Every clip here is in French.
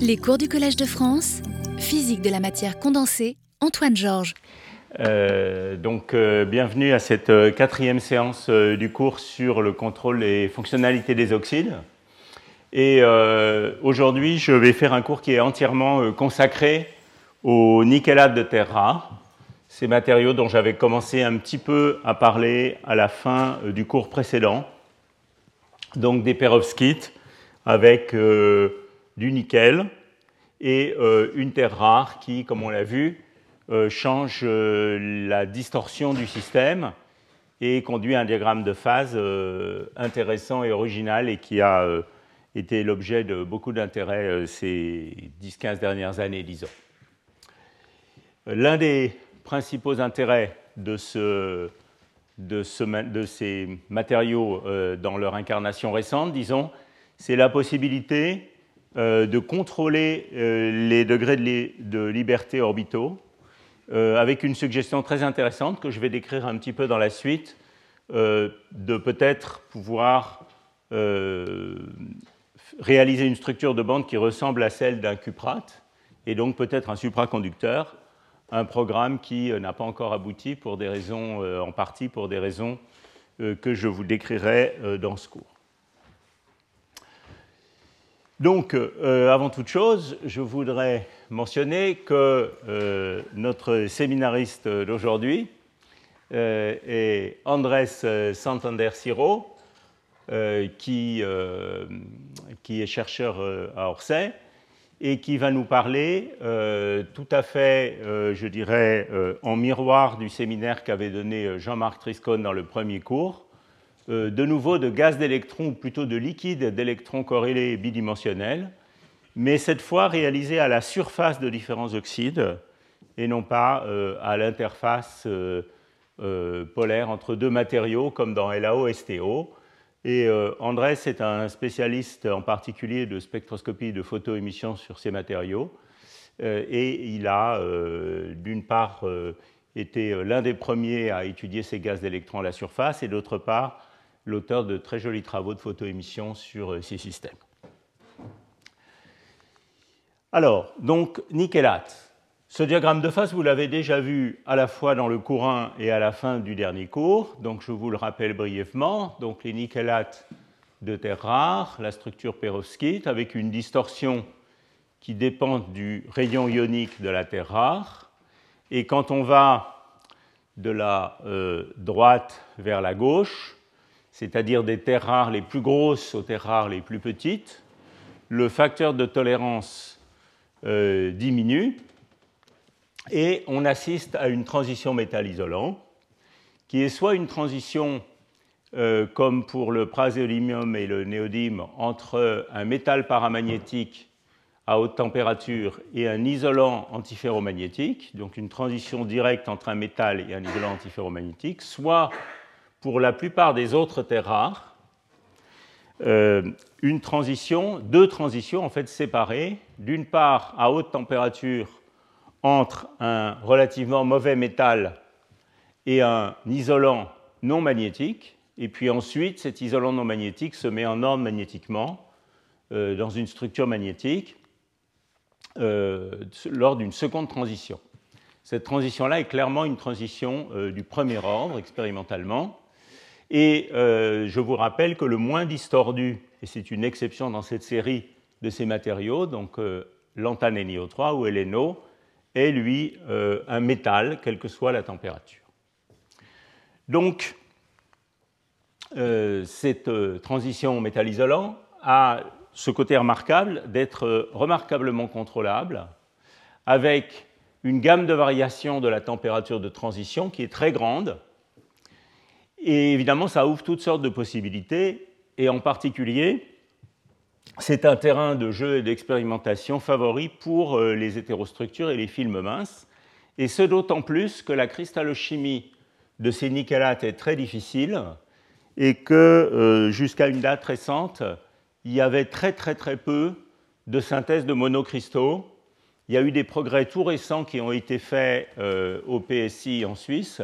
Les cours du Collège de France, physique de la matière condensée, Antoine Georges. Euh, donc, euh, bienvenue à cette euh, quatrième séance du cours sur le contrôle et fonctionnalité des oxydes. Et aujourd'hui, je vais faire un cours qui est entièrement consacré au nickelate de terre rare, ces matériaux dont j'avais commencé un petit peu à parler à la fin du cours précédent. Donc, des perovskites avec du nickel et une terre rare qui, comme on l'a vu, euh, change euh, la distorsion du système et conduit à un diagramme de phase euh, intéressant et original et qui a été l'objet de beaucoup d'intérêt ces 10-15 dernières années, disons. L'un des principaux intérêts de, de ces matériaux dans leur incarnation récente, disons, c'est la possibilité de contrôler les degrés de liberté orbitaux euh, avec une suggestion très intéressante que je vais décrire un petit peu dans la suite, euh, de peut-être pouvoir euh, réaliser une structure de bande qui ressemble à celle d'un cuprate, et donc peut-être un supraconducteur, un programme qui n'a pas encore abouti en partie pour des raisons que je vous décrirai dans ce cours. Donc, euh, avant toute chose, je voudrais mentionner que euh, notre séminariste d'aujourd'hui euh, est Andrés Santander Siro, qui, qui, est chercheur à Orsay et qui va nous parler tout à fait, je dirais, en miroir du séminaire qu'avait donné Jean-Marc Triscone dans le premier cours, euh, de nouveau de gaz d'électrons, ou plutôt de liquide d'électrons corrélés bidimensionnels, mais cette fois réalisé à la surface de différents oxydes et non pas euh, à l'interface euh, polaire entre deux matériaux comme dans LAO-STO. Et Andrés est un spécialiste en particulier de spectroscopie de photoémission sur ces matériaux. et il a, d'une part, été l'un des premiers à étudier ces gaz d'électrons à la surface, et d'autre part, l'auteur de très jolis travaux de photoémission sur euh, ces systèmes. Alors, donc, nickelate. Ce diagramme de phase, vous l'avez déjà vu à la fois dans le cours 1 et à la fin du dernier cours. Donc, je vous le rappelle brièvement. Donc, les nickelates de terre rare, la structure perovskite, avec une distorsion qui dépend du rayon ionique de la terre rare. Et quand on va de la euh, droite vers la gauche, c'est-à-dire des terres rares les plus grosses aux terres rares les plus petites, le facteur de tolérance euh, diminue et on assiste à une transition métal-isolant qui est soit une transition euh, comme pour le praséodymium et le néodyme entre un métal paramagnétique à haute température et un isolant antiferromagnétique, donc une transition directe entre un métal et un isolant antiferromagnétique, soit pour la plupart des autres terres rares, euh, une transition, deux transitions en fait séparées, d'une part à haute température entre un relativement mauvais métal et un isolant non magnétique, et puis ensuite cet isolant non magnétique se met en ordre magnétiquement euh, dans une structure magnétique euh, lors d'une seconde transition. Cette transition-là est clairement une transition du premier ordre expérimentalement, et euh, je vous rappelle que le moins distordu, et c'est une exception dans cette série de ces matériaux, donc euh, l'antanNiO3 ou LNO, est lui euh, un métal, quelle que soit la température. Donc, cette transition métal-isolant a ce côté remarquable d'être remarquablement contrôlable, avec une gamme de variations de la température de transition qui est très grande, et évidemment, ça ouvre toutes sortes de possibilités, et en particulier, c'est un terrain de jeu et d'expérimentation favori pour euh, les hétérostructures et les films minces, et ce d'autant plus que la cristallochimie de ces nickelates est très difficile, et que euh, jusqu'à une date récente, il y avait très très très peu de synthèse de monocristaux. Il y a eu des progrès tout récents qui ont été faits euh, au PSI en Suisse,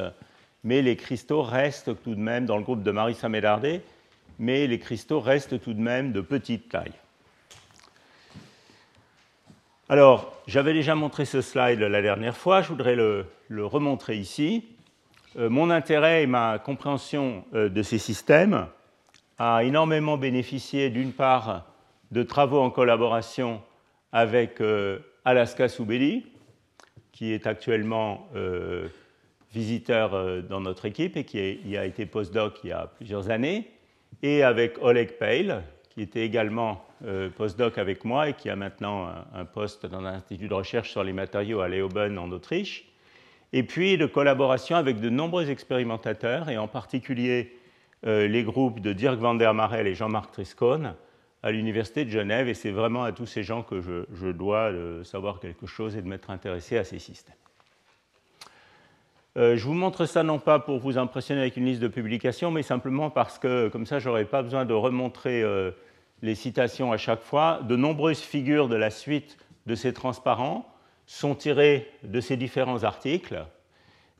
mais les cristaux restent tout de même, dans le groupe de Marissa Médardé, mais les cristaux restent tout de même de petite taille. Alors, j'avais déjà montré ce slide la dernière fois, je voudrais le, remontrer ici. Euh, mon intérêt et ma compréhension euh, de ces systèmes a énormément bénéficié d'une part de travaux en collaboration avec euh, Alaska Soubeli, qui est actuellement visiteur dans notre équipe et qui a été postdoc il y a plusieurs années, et avec Oleg Peil, qui était également euh, postdoc avec moi et qui a maintenant un, poste dans un institut de recherche sur les matériaux à Leoben en Autriche. Et puis de collaboration avec de nombreux expérimentateurs, et en particulier euh, les groupes de Dirk van der Marel et Jean-Marc Triscone à l'Université de Genève. Et c'est vraiment à tous ces gens que je, dois euh, savoir quelque chose et de m'être intéressé à ces systèmes. Je vous montre ça non pas pour vous impressionner avec une liste de publications, mais simplement parce que comme ça, je n'aurai pas besoin de remontrer les citations à chaque fois, de nombreuses figures de la suite de ces transparents sont tirées de ces différents articles,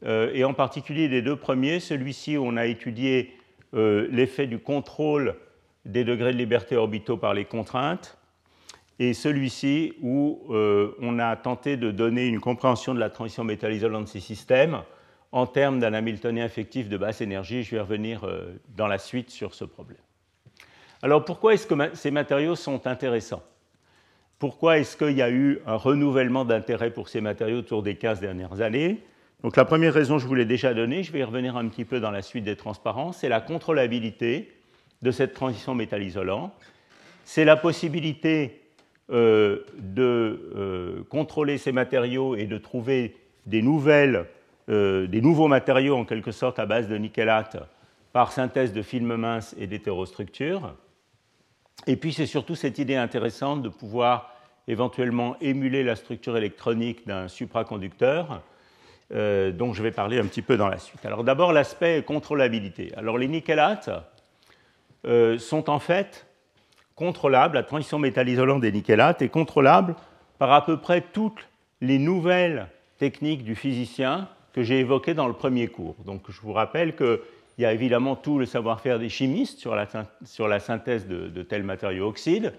euh, et en particulier les deux premiers, celui-ci où on a étudié euh, l'effet du contrôle des degrés de liberté orbitaux par les contraintes, et celui-ci où euh, on a tenté de donner une compréhension de la transition métal-isolante de ces systèmes en termes d'un Hamiltonien effectif de basse énergie. Je vais revenir dans la suite sur ce problème. Alors pourquoi est-ce que ces matériaux sont intéressants? Pourquoi est-ce qu'il y a eu un renouvellement d'intérêt pour ces matériaux autour des 15 dernières années? Donc la première raison, je vous l'ai déjà donnée, je vais y revenir un petit peu dans la suite des transparences, c'est la contrôlabilité de cette transition métal-isolant. C'est la possibilité euh, de euh, contrôler ces matériaux et de trouver des, nouvelles, euh, des nouveaux matériaux en quelque sorte à base de nickelate par synthèse de films minces et d'hétérostructures. Et puis c'est surtout cette idée intéressante de pouvoir éventuellement émuler la structure électronique d'un supraconducteur, euh, dont je vais parler un petit peu dans la suite. Alors d'abord l'aspect contrôlabilité. Alors les nickelates euh, sont en fait contrôlables, la transition métal-isolant des nickelates est contrôlable par à peu près toutes les nouvelles techniques du physicien que j'ai évoquées dans le premier cours. Donc je vous rappelle que il y a évidemment tout le savoir-faire des chimistes sur la, synthèse de, tels matériaux oxydes,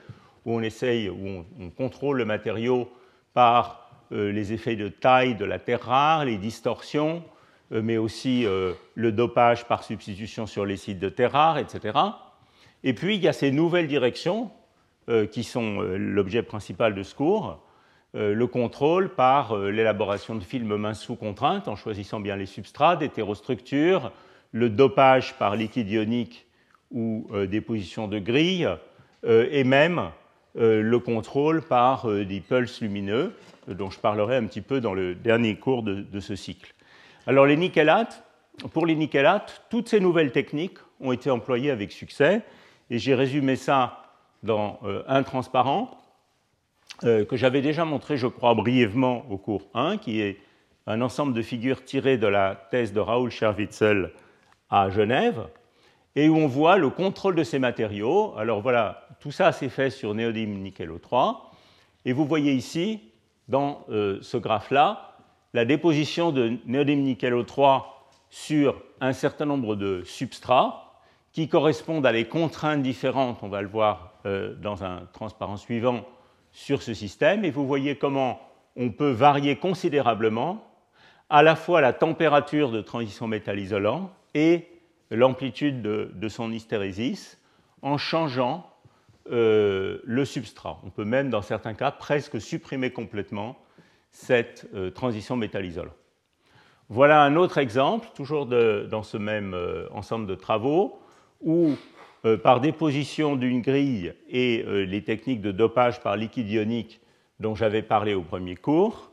où on essaye, où on, contrôle le matériau par euh, les effets de taille de la terre rare, les distorsions, euh, mais aussi euh, le dopage par substitution sur les sites de terre rare, etc. Et puis il y a ces nouvelles directions qui sont l'objet principal de ce cours, le contrôle par l'élaboration de films minces sous contrainte en choisissant bien les substrats, d'hétérostructures, le dopage par liquide ionique ou euh, déposition de grille, euh, et même euh, le contrôle par des pulses lumineux, dont je parlerai un petit peu dans le dernier cours de, de ce cycle. Alors les nickelates, pour les nickelates, toutes ces nouvelles techniques ont été employées avec succès, et j'ai résumé ça dans un transparent que j'avais déjà montré, je crois, brièvement au cours 1, qui est un ensemble de figures tirées de la thèse de Raoul Scherwitzel à Genève, et où on voit le contrôle de ces matériaux. Alors voilà, tout ça s'est fait sur néodyme nickel O3, et vous voyez ici, dans euh, ce graphe-là, la déposition de néodyme nickel O3 sur un certain nombre de substrats qui correspondent à des contraintes différentes, on va le voir euh, dans un transparent suivant, sur ce système, et vous voyez comment on peut varier considérablement à la fois la température de transition métal isolant et l'amplitude de, son hystérésis en changeant euh, le substrat. On peut même, dans certains cas, presque supprimer complètement cette euh, transition métal-isolant. Voilà un autre exemple, toujours dans ce même euh, ensemble de travaux, où par déposition d'une grille et les techniques de dopage par liquide ionique dont j'avais parlé au premier cours,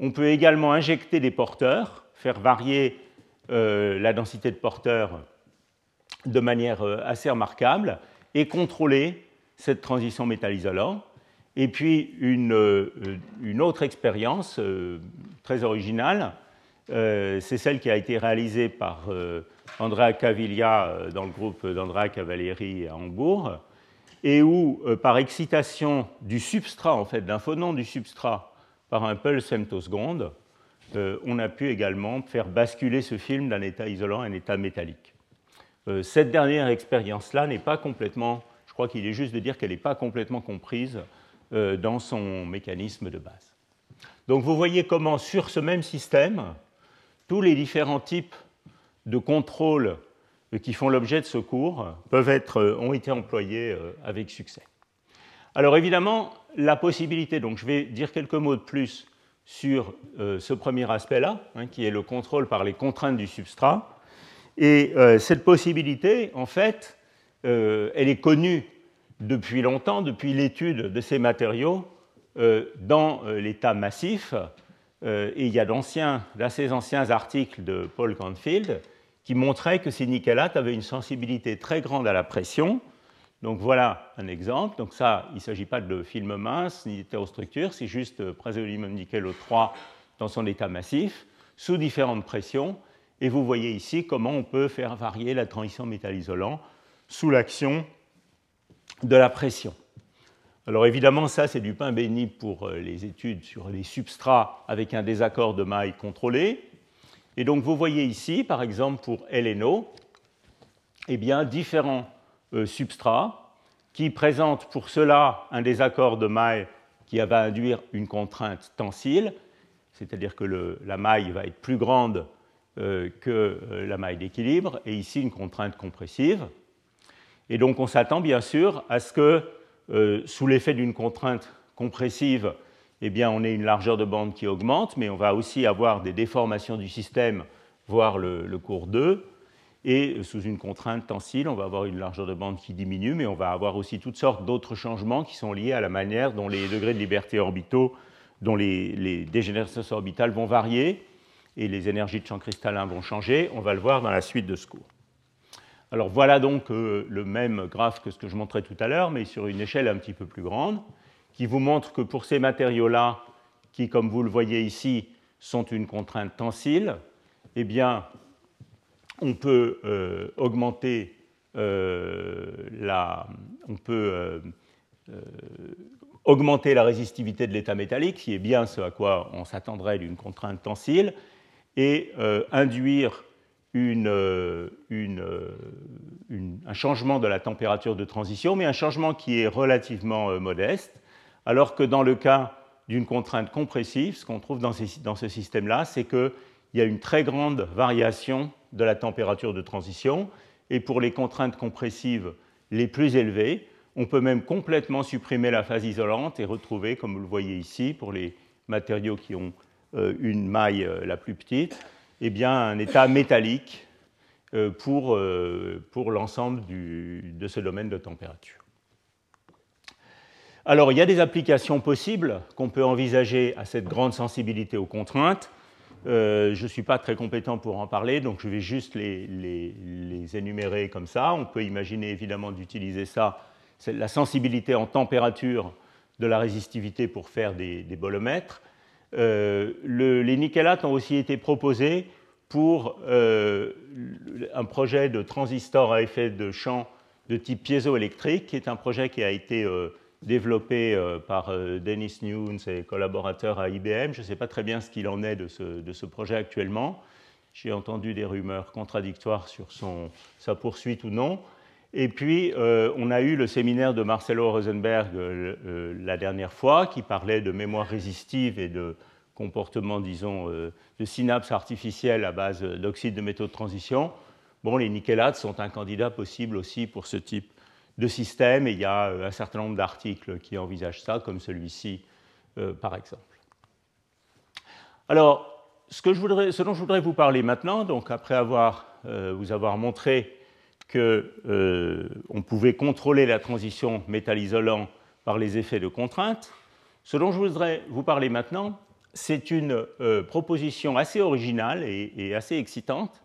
on peut également injecter des porteurs, faire varier euh, la densité de porteurs de manière euh, assez remarquable et contrôler cette transition métal-isolant. Et puis une, euh, autre expérience très originale, c'est celle qui a été réalisée par Andrea Caviglia dans le groupe d'Andrea Cavalieri à Hambourg, et où, par excitation du substrat, en fait, d'un phonon du substrat par un pulse femtoseconde, euh, on a pu également faire basculer ce film d'un état isolant à un état métallique. Euh, cette dernière expérience-là n'est pas complètement, je crois qu'il est juste de dire qu'elle n'est pas complètement comprise dans son mécanisme de base. Donc vous voyez comment sur ce même système, tous les différents types de contrôle qui font l'objet de ce cours peuvent être, ont été employés avec succès. Alors évidemment, la possibilité, donc je vais dire quelques mots de plus sur euh, ce premier aspect-là, hein, qui est le contrôle par les contraintes du substrat. Et euh, cette possibilité, en fait, euh, elle est connue depuis longtemps, depuis l'étude de ces matériaux dans l'état massif. Et il y a d'assez anciens articles de Paul Canfield qui montraient que ces nickelates avaient une sensibilité très grande à la pression, donc voilà un exemple. Donc ça, il ne s'agit pas de film mince ni d'hétérostructure, c'est juste praséodymium nickel O3 dans son état massif, sous différentes pressions. Et vous voyez ici comment on peut faire varier la transition métal-isolant sous l'action de la pression. Alors évidemment, ça c'est du pain béni pour euh, les études sur les substrats avec un désaccord de maille contrôlé. Et donc vous voyez ici, par exemple pour LNO, eh bien, différents euh, substrat qui présente pour cela un désaccord de maille qui va induire une contrainte tensile, c'est-à-dire que la maille va être plus grande euh, que la maille d'équilibre, et ici une contrainte compressive. Et donc on s'attend bien sûr à ce que, sous l'effet d'une contrainte compressive, eh bien, on ait une largeur de bande qui augmente, mais on va aussi avoir des déformations du système, voire le, le cours 2, et sous une contrainte tensile, on va avoir une largeur de bande qui diminue, mais on va avoir aussi toutes sortes d'autres changements qui sont liés à la manière dont les degrés de liberté orbitaux, dont les, les dégénérescences orbitales vont varier et les énergies de champ cristallin vont changer. On va le voir dans la suite de ce cours. Alors voilà donc euh, le même graphe que ce que je montrais tout à l'heure, mais sur une échelle un petit peu plus grande, qui vous montre que pour ces matériaux-là, qui, comme vous le voyez ici, sont une contrainte tensile, eh bien, on peut euh, augmenter euh, la, on peut, augmenter la résistivité de l'état métallique, qui est bien ce à quoi on s'attendrait d'une contrainte tensile, et induire une, un changement de la température de transition, mais un changement qui est relativement modeste, alors que dans le cas d'une contrainte compressive, ce qu'on trouve dans, ce système-là, c'est qu'il y a une très grande variation de la température de transition. Et pour les contraintes compressives les plus élevées, on peut même complètement supprimer la phase isolante et retrouver, comme vous le voyez ici, pour les matériaux qui ont euh, une maille euh, la plus petite, eh bien, un état métallique euh, pour, pour l'ensemble de ce domaine de température. Alors, il y a des applications possibles qu'on peut envisager à cette grande sensibilité aux contraintes. Euh, je ne suis pas très compétent pour en parler, donc je vais juste les, énumérer comme ça. On peut imaginer évidemment d'utiliser ça, la sensibilité en température de la résistivité pour faire des, bolomètres. Euh, les nickelates ont aussi été proposés pour euh, un projet de transistor à effet de champ de type piézoélectrique, qui est un projet qui a été développé euh, par euh, Dennis Nunes et collaborateurs à IBM. Je ne sais pas très bien ce qu'il en est de ce, projet actuellement. J'ai entendu des rumeurs contradictoires sur son, sa poursuite ou non. Et puis, euh, on a eu le séminaire de Marcelo Rosenberg la dernière fois qui parlait de mémoire résistive et de comportement, disons, de synapses artificielles à base d'oxyde de métaux de transition. Bon, les nickelates sont un candidat possible aussi pour ce type de système, et il y a euh, un certain nombre d'articles qui envisagent ça, comme celui-ci, euh, par exemple. Alors, ce, ce, dont je voudrais vous parler maintenant, donc après avoir, euh, vous avoir montré qu'on pouvait contrôler la transition métal-isolant par les effets de contrainte, ce dont je voudrais vous parler maintenant, c'est une proposition assez originale et assez excitante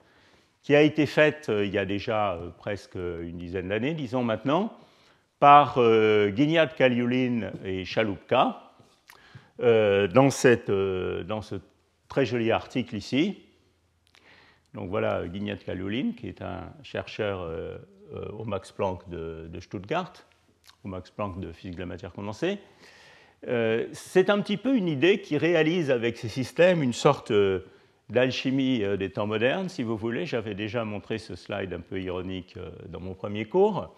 qui a été faite euh, il y a déjà euh, presque une dizaine d'années, disons maintenant, par euh, Guignat Kaliulin et Chalupka, dans, cette, dans, ce très joli article ici. Donc voilà Guignat Kaliulin, qui est un chercheur au Max Planck de, Stuttgart, au Max Planck de physique de la matière condensée. c'est un petit peu une idée qui réalise avec ces systèmes une sorte d'alchimie euh, des temps modernes, si vous voulez. J'avais déjà montré ce slide un peu ironique euh, dans mon premier cours,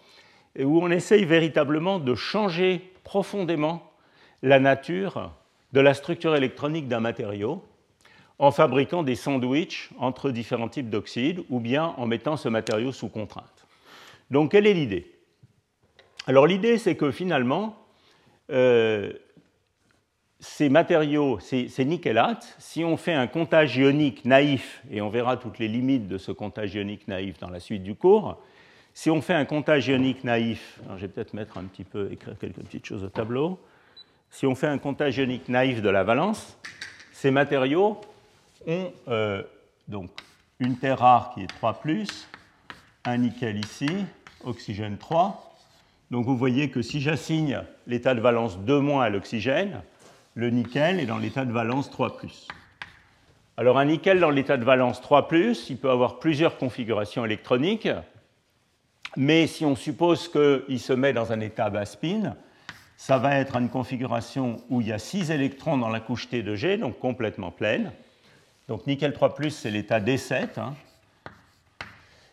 où on essaye véritablement de changer profondément la nature de la structure électronique d'un matériau en fabriquant des sandwichs entre différents types d'oxydes ou bien en mettant ce matériau sous contrainte. Donc quelle est l'idée? Alors l'idée c'est que finalement, euh, ces matériaux, ces, ces, nickélates, si on fait un comptage ionique naïf, et on verra toutes les limites de ce comptage ionique naïf dans la suite du cours, si on fait un comptage ionique naïf, je vais peut-être mettre un petit peu, écrire quelques petites choses au tableau, si on fait un comptage ionique naïf de la valence, ces matériaux ont euh, donc une terre rare qui est 3, un nickel ici, oxygène 3. Donc vous voyez que si j'assigne l'état de valence 2- à l'oxygène, le nickel est dans l'état de valence 3. Alors un nickel dans l'état de valence 3, il peut avoir plusieurs configurations électroniques, mais si on suppose qu'il se met dans un état bas spin, ça va être une configuration où il y a 6 électrons dans la couche T de G, donc complètement pleine. Donc nickel 3, c'est l'état D7. Hein.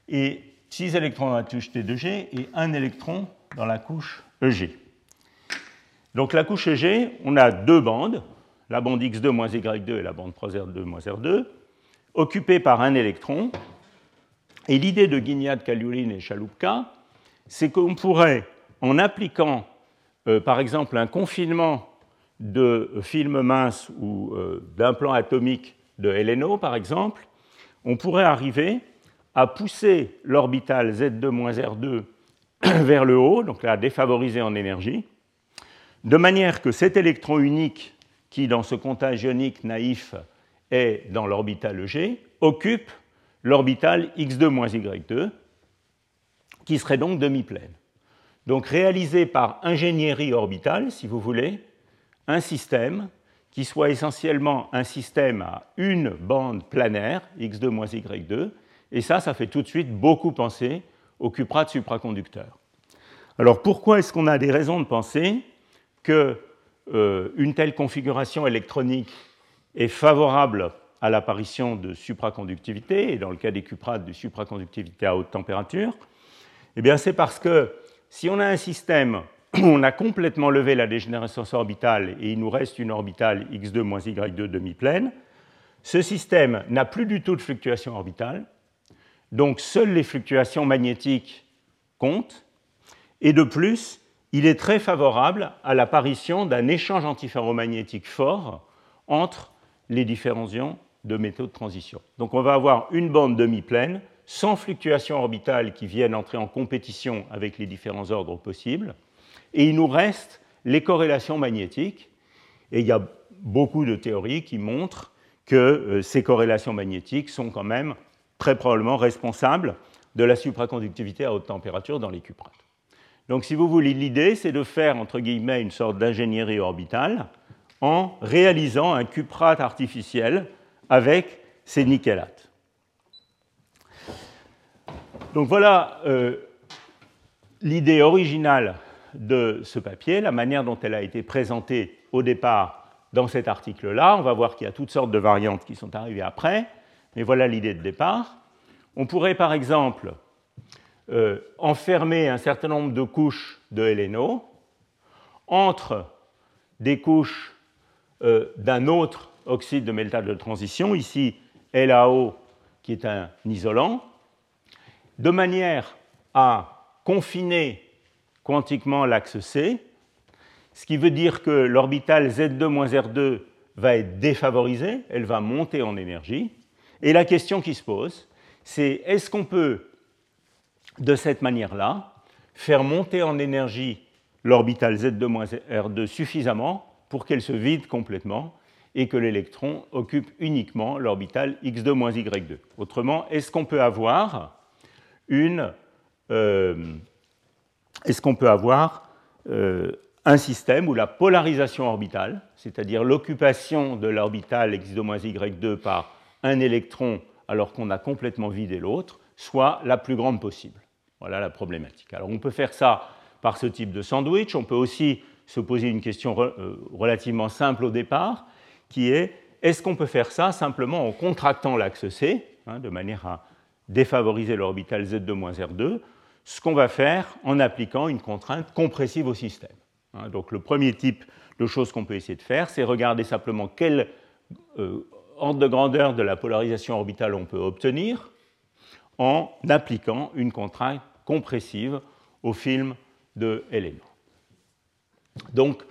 et 6 électrons dans la couche T2G et 1 électron dans la couche EG. Donc la couche EG, on a deux bandes, la bande X2 Y2 et la bande 3R2 R2, occupées par un électron. Et l'idée de Guignard, Kaliulin et Chalupka, c'est qu'on pourrait, en appliquant euh, par exemple un confinement de films minces ou euh, d'implants atomiques de LNO, par exemple, on pourrait arriver à pousser l'orbital Z2-R2 vers le haut, donc à défavoriser en énergie, de manière que cet électron unique qui, dans ce comptage ionique naïf, est dans l'orbital EG, occupe l'orbital X2-Y2, qui serait donc demi-pleine. Donc réaliser par ingénierie orbitale, si vous voulez, un système qui soit essentiellement un système à une bande planaire, x2 y2, et ça, ça fait tout de suite beaucoup penser au cuprate supraconducteur. Alors pourquoi est-ce qu'on a des raisons de penser qu'une euh, telle configuration électronique est favorable à l'apparition de supraconductivité, et dans le cas des cuprates, de supraconductivité à haute température? Eh bien, c'est parce que si on a un système on a complètement levé la dégénérescence orbitale et il nous reste une orbitale x2 moins y2 demi-pleine. Ce système n'a plus du tout de fluctuation orbitale, donc seules les fluctuations magnétiques comptent, et de plus, il est très favorable à l'apparition d'un échange antiferromagnétique fort entre les différents ions de métaux de transition. Donc on va avoir une bande demi-pleine sans fluctuations orbitales qui viennent entrer en compétition avec les différents ordres possibles, et il nous reste les corrélations magnétiques. Et il y a beaucoup de théories qui montrent que euh, ces corrélations magnétiques sont quand même très probablement responsables de la supraconductivité à haute température dans les cuprates. Donc si vous voulez, l'idée, c'est de faire, entre guillemets, une sorte d'ingénierie orbitale en réalisant un cuprate artificiel avec ces nickélates. Donc voilà euh, l'idée originale de ce papier, la manière dont elle a été présentée au départ dans cet article-là. On va voir qu'il y a toutes sortes de variantes qui sont arrivées après, mais voilà l'idée de départ. On pourrait par exemple euh, enfermer un certain nombre de couches de LNO entre des couches euh, d'un autre oxyde de métal de transition, ici LAO qui est un isolant, de manière à confiner quantiquement l'axe C, ce qui veut dire que l'orbitale Z2-R2 va être défavorisée, elle va monter en énergie. Et la question qui se pose, c'est est-ce qu'on peut, de cette manière-là, faire monter en énergie l'orbitale Z2-R2 suffisamment pour qu'elle se vide complètement et que l'électron occupe uniquement l'orbital X2-Y2. Autrement, est-ce qu'on peut avoir une euh, est-ce qu'on peut avoir euh, un système où la polarisation orbitale, c'est-à-dire l'occupation de l'orbital x2-y2 par un électron alors qu'on a complètement vidé l'autre, soit la plus grande possible? Voilà la problématique. Alors on peut faire ça par ce type de sandwich. On peut aussi se poser une question euh, relativement simple au départ, qui est est-ce qu'on peut faire ça simplement en contractant l'axe C, hein, de manière à défavoriser l'orbital Z2-R2, ce qu'on va faire en appliquant une contrainte compressive au système. Hein, donc le premier type de choses qu'on peut essayer de faire, c'est regarder simplement quel euh, ordre de grandeur de la polarisation orbitale on peut obtenir en appliquant une contrainte compressive au film de LNO. Donc,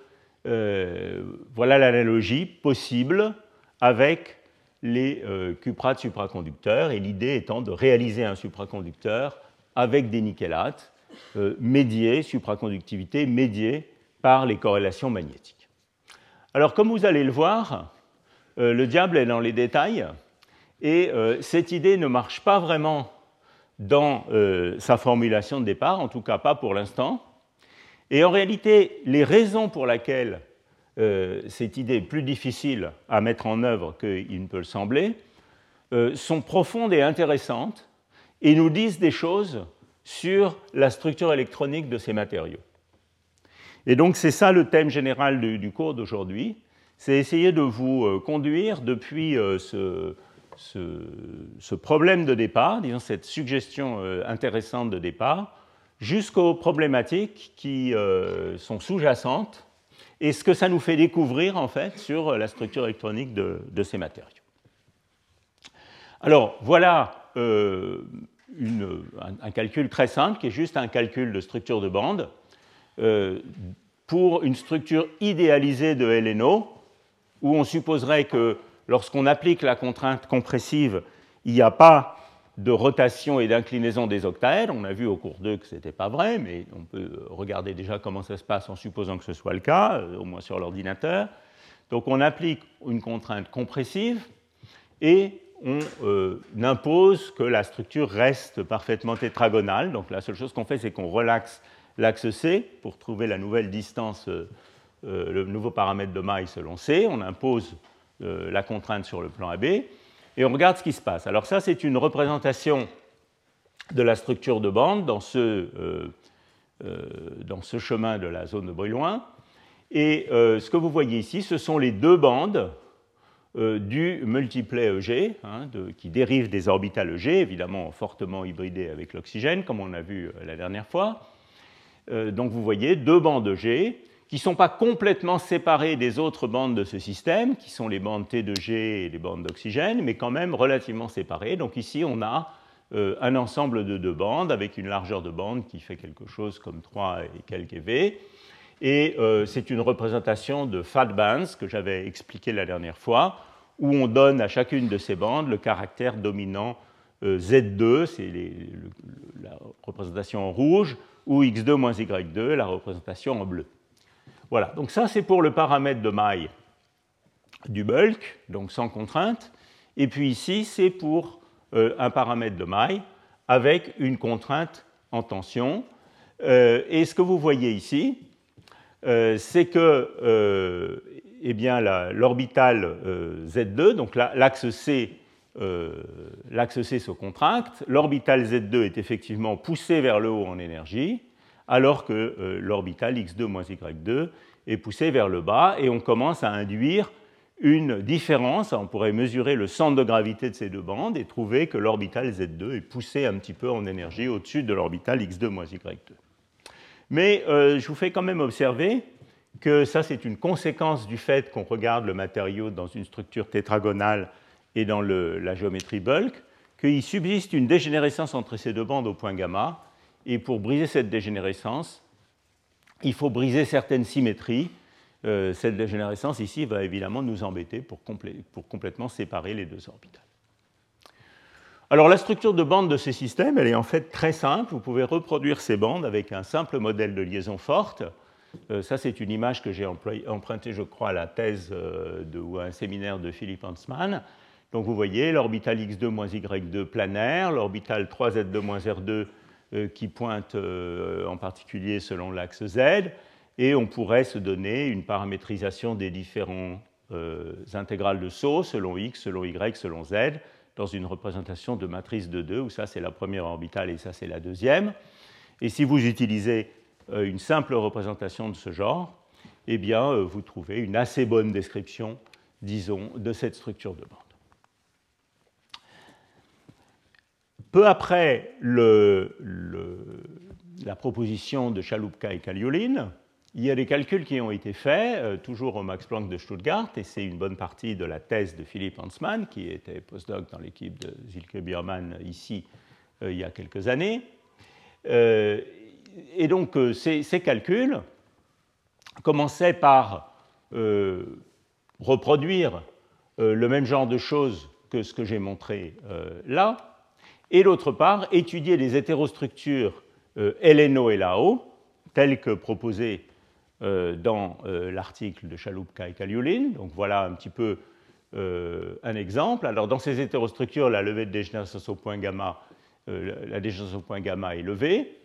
euh, voilà l'analogie possible avec les euh, cuprates supraconducteurs, et l'idée étant de réaliser un supraconducteur avec des nickelates euh, médiés, supraconductivité médiée par les corrélations magnétiques. Alors, comme vous allez le voir, euh, le diable est dans les détails, et cette idée ne marche pas vraiment dans sa formulation de départ, en tout cas pas pour l'instant. Et en réalité, les raisons pour lesquelles euh, cette idée est plus difficile à mettre en œuvre qu'il ne peut le sembler, euh, sont profondes et intéressantes et nous disent des choses sur la structure électronique de ces matériaux. Et donc c'est ça le thème général du, cours d'aujourd'hui, c'est essayer de vous euh, conduire depuis ce, problème de départ, disons cette suggestion intéressante de départ, jusqu'aux problématiques qui sont sous-jacentes et ce que ça nous fait découvrir en fait sur la structure électronique de, ces matériaux. Alors voilà euh, un, calcul très simple qui est juste un calcul de structure de bande euh, pour une structure idéalisée de LNO où on supposerait que lorsqu'on applique la contrainte compressive, il n'y a pas de rotation et d'inclinaison des octaèdres. On a vu au cours 2 que ce n'était pas vrai, mais on peut regarder déjà comment ça se passe en supposant que ce soit le cas, euh, au moins sur l'ordinateur. Donc on applique une contrainte compressive et on euh, impose que la structure reste parfaitement tétragonale. Donc la seule chose qu'on fait, c'est qu'on relaxe l'axe C pour trouver la nouvelle distance, euh, le nouveau paramètre de maille selon C. On impose la contrainte sur le plan AB et on regarde ce qui se passe. Alors ça, c'est une représentation de la structure de bande dans ce, euh, euh, chemin de la zone de Brillouin. Et euh, ce que vous voyez ici, ce sont les deux bandes du multiplet EG, hein, qui dérivent des orbitales EG, évidemment fortement hybridées avec l'oxygène, comme on a vu la dernière fois. donc vous voyez deux bandes EG qui ne sont pas complètement séparées des autres bandes de ce système, qui sont les bandes T de G et les bandes d'oxygène, mais quand même relativement séparées. Donc ici, on a euh, un ensemble de deux bandes avec une largeur de bande qui fait quelque chose comme 3 et quelques EV. Et euh, c'est une représentation de fat bands que j'avais expliqué la dernière fois, où on donne à chacune de ces bandes le caractère dominant euh, Z2, c'est la représentation en rouge, ou X2 moins Y2, la représentation en bleu. Voilà, donc ça c'est pour le paramètre de maille du bulk, donc sans contrainte. Et puis ici, c'est pour euh, un paramètre de maille avec une contrainte en tension. Et ce que vous voyez ici, c'est que eh bien, l'orbital Z2, donc l'axe C, C se contracte, l'orbital Z2 est effectivement poussé vers le haut en énergie, alors que euh, l'orbital x2 y2 est poussé vers le bas, et on commence à induire une différence. On pourrait mesurer le centre de gravité de ces deux bandes et trouver que l'orbital Z2 est poussé un petit peu en énergie au-dessus de l'orbital x2 y2. Mais euh, je vous fais quand même observer que ça, c'est une conséquence du fait qu'on regarde le matériau dans une structure tétragonale et dans la géométrie bulk, qu'il subsiste une dégénérescence entre ces deux bandes au point gamma, et pour briser cette dégénérescence, il faut briser certaines symétries. Euh, cette dégénérescence ici va évidemment nous embêter pour, pour, complètement séparer les deux orbitales. Alors la structure de bande de ces systèmes, elle est en fait très simple. Vous pouvez reproduire ces bandes avec un simple modèle de liaison forte. Euh, ça, c'est une image que j'ai empruntée, je crois, à la thèse euh, ou à un séminaire de Philippe Hansmann. Donc vous voyez l'orbital x2 y2 planaire, l'orbital 3z2 r2 euh, qui pointe en particulier selon l'axe Z, et on pourrait se donner une paramétrisation des différents intégrales de saut selon x, selon y, selon z, dans une représentation de matrice de 2, où ça c'est la première orbitale et ça c'est la deuxième. Et si vous utilisez une simple représentation de ce genre, eh bien, vous trouvez une assez bonne description, disons, de cette structure de bande. Peu après la proposition de Chalupka et Kaliolin, il y a des calculs qui ont été faits, euh, toujours au Max Planck de Stuttgart, et c'est une bonne partie de la thèse de Philippe Hansmann, qui était postdoc dans l'équipe de Silke Biermann ici il y a quelques années. et donc, ces, calculs commençaient par reproduire le même genre de choses que ce que j'ai montré là, et d'autre part, étudier les hétérostructures LNO et LAO, telles que proposées euh, dans euh, l'article de Chaloupka et Kaliulin. Donc voilà un petit peu euh, un exemple. Alors dans ces hétérostructures, la levée de dégénérescence au point gamma, la dégénérescence au point gamma est levée.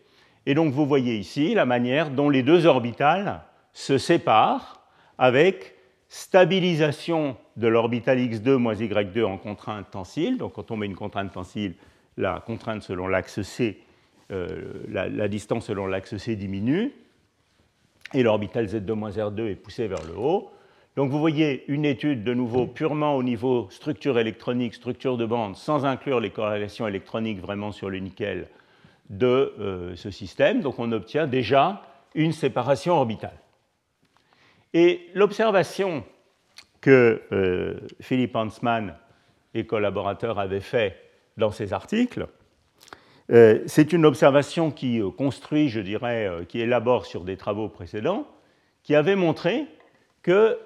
Et donc vous voyez ici la manière dont les deux orbitales se séparent avec stabilisation de l'orbital x2 moins y2 en contrainte tensile. Donc quand on met une contrainte tensile, la contrainte selon l'axe C, euh, la, distance selon l'axe C diminue, et l'orbital Z2-R2 est poussé vers le haut. Donc vous voyez une étude de nouveau purement au niveau structure électronique, structure de bande, sans inclure les corrélations électroniques vraiment sur le nickel de euh, ce système. Donc on obtient déjà une séparation orbitale. Et l'observation que euh, Philippe Hansmann et collaborateurs avaient fait dans ces articles. Euh, c'est une observation qui euh, construit, je dirais, euh, qui élabore sur des travaux précédents, qui avait montré que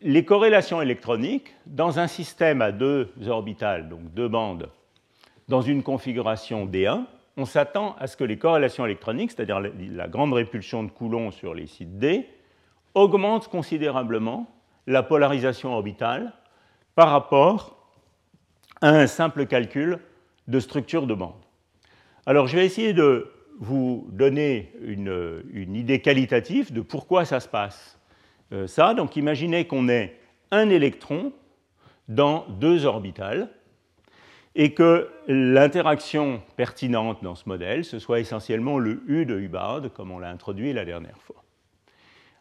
les corrélations électroniques dans un système à deux orbitales, donc deux bandes, dans une configuration D1, on s'attend à ce que les corrélations électroniques, c'est-à-dire la grande répulsion de Coulomb sur les sites D, augmentent considérablement la polarisation orbitale par rapport un simple calcul de structure de bande. Alors je vais essayer de vous donner une, idée qualitative de pourquoi ça se passe. Euh, ça, donc imaginez qu'on ait un électron dans deux orbitales et que l'interaction pertinente dans ce modèle, ce soit essentiellement le U de Hubbard, comme on l'a introduit la dernière fois.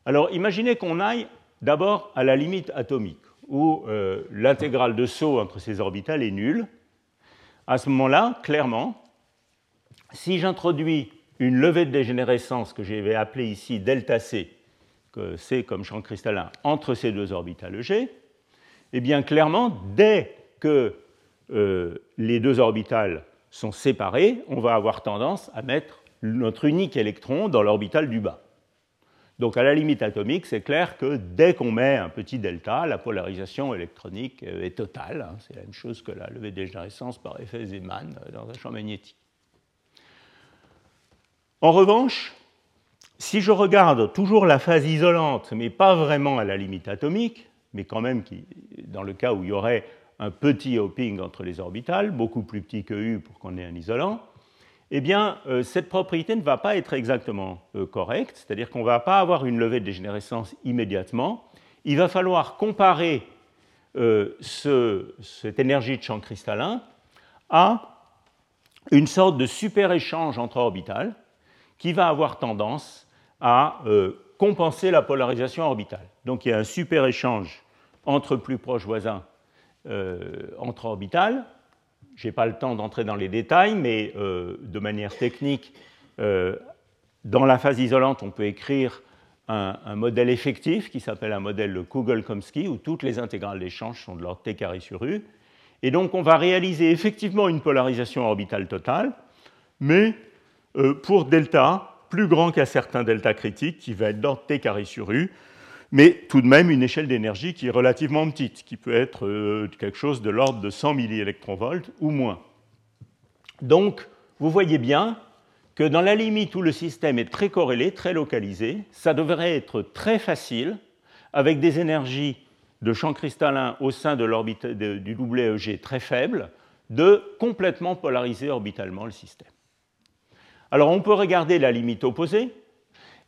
Alors imaginez qu'on aille d'abord à la limite atomique où euh, l'intégrale de saut entre ces orbitales est nulle, à ce moment-là, clairement, si j'introduis une levée de dégénérescence que je vais appeler ici delta C, que C comme champ cristallin, entre ces deux orbitales G, eh bien clairement, dès que euh, les deux orbitales sont séparées, on va avoir tendance à mettre notre unique électron dans l'orbital du bas. Donc à la limite atomique, c'est clair que dès qu'on met un petit delta, la polarisation électronique est totale. Hein. C'est la même chose que la levée de dégénérescence par effet Zeeman dans un champ magnétique. En revanche, si je regarde toujours la phase isolante, mais pas vraiment à la limite atomique, mais quand même dans le cas où il y aurait un petit hopping entre les orbitales, beaucoup plus petit que U pour qu'on ait un isolant, eh bien, euh, cette propriété ne va pas être exactement euh, correcte, c'est-à-dire qu'on ne va pas avoir une levée de dégénérescence immédiatement. Il va falloir comparer euh, cette énergie de champ cristallin à une sorte de super-échange entre orbitales qui va avoir tendance à compenser la polarisation orbitale. Donc il y a un super-échange entre plus proches voisins entre orbitales, je n'ai pas le temps d'entrer dans les détails, mais euh, de manière technique, euh, dans la phase isolante, on peut écrire un, modèle effectif qui s'appelle un modèle Kugel-Komsky, où toutes les intégrales d'échange sont de l'ordre t carré sur u. Et donc, on va réaliser effectivement une polarisation orbitale totale, mais euh, pour delta plus grand qu'à certains delta critiques, qui va être d'ordre t carré sur u, mais tout de même une échelle d'énergie qui est relativement petite, qui peut être euh, quelque chose de l'ordre de 100 milliélectronvolts ou moins. Donc, vous voyez bien que dans la limite où le système est très corrélé, très localisé, ça devrait être très facile, avec des énergies de champ cristallin au sein de l'orbite du WEG très faible, de complètement polariser orbitalement le système. Alors on peut regarder la limite opposée,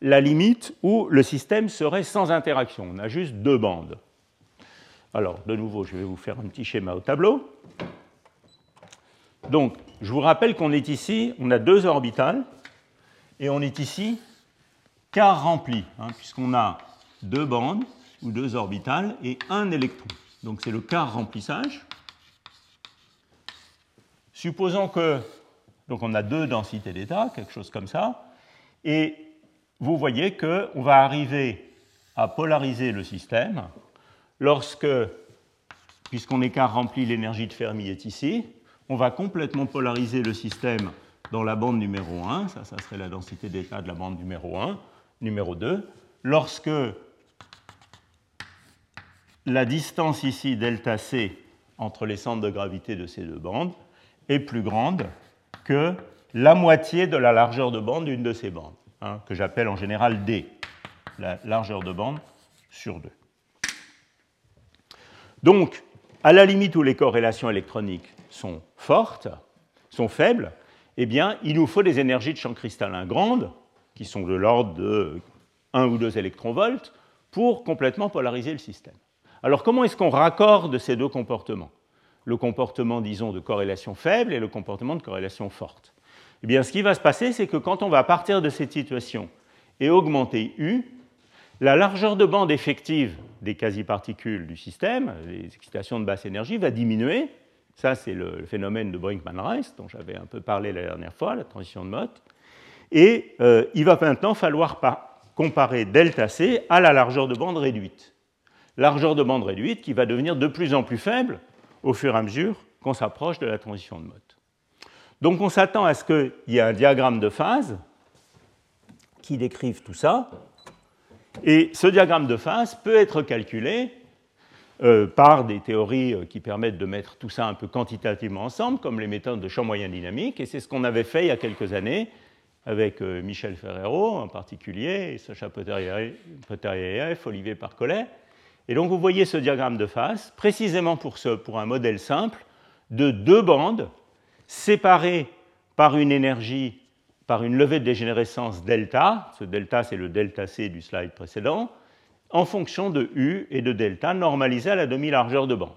la limite où le système serait sans interaction. On a juste deux bandes. Alors, de nouveau, je vais vous faire un petit schéma au tableau. Donc, je vous rappelle qu'on est ici, on a deux orbitales, et on est ici quart rempli, hein, puisqu'on a deux bandes ou deux orbitales et un électron. Donc c'est le quart remplissage. Supposons que donc on a deux densités d'état, quelque chose comme ça, et vous voyez qu'on va arriver à polariser le système lorsque, puisqu'on écart rempli l'énergie de Fermi est ici, on va complètement polariser le système dans la bande numéro 1, ça, ça serait la densité d'état de la bande numéro 1, numéro 2, lorsque la distance ici, delta C, entre les centres de gravité de ces deux bandes, est plus grande que la moitié de la largeur de bande d'une de ces bandes, hein, que j'appelle en général D, la largeur de bande sur 2. Donc, à la limite où les corrélations électroniques sont fortes, sont faibles, eh bien, il nous faut des énergies de champ cristallin grandes, qui sont de l'ordre de 1 ou 2 électronvolts, pour complètement polariser le système. Alors, comment est-ce qu'on raccorde ces deux comportements? Le comportement, disons, de corrélation faible et le comportement de corrélation forte. Eh bien, ce qui va se passer, c'est que quand on va partir de cette situation et augmenter U, la largeur de bande effective des quasi-particules du système, les excitations de basse énergie, va diminuer. Ça, c'est le phénomène de Brinkman-Rice, dont j'avais un peu parlé la dernière fois, la transition de Mott. Et euh, il va maintenant falloir comparer delta C à la largeur de bande réduite. Largeur de bande réduite qui va devenir de plus en plus faible au fur et à mesure qu'on s'approche de la transition de Mott. Donc on s'attend à ce qu'il y ait un diagramme de phase qui décrive tout ça, et ce diagramme de phase peut être calculé euh, par des théories euh, qui permettent de mettre tout ça un peu quantitativement ensemble, comme les méthodes de champ moyen dynamique. Et c'est ce qu'on avait fait il y a quelques années avec euh, Michel Ferrero en particulier, et Sacha Poteriaev, Olivier Parcollet. Et donc vous voyez ce diagramme de phase, précisément pour, un modèle simple de deux bandes séparées par une énergie par une levée de dégénérescence delta, ce delta c'est le delta C du slide précédent, en fonction de U et de delta normalisé à la demi-largeur de bande.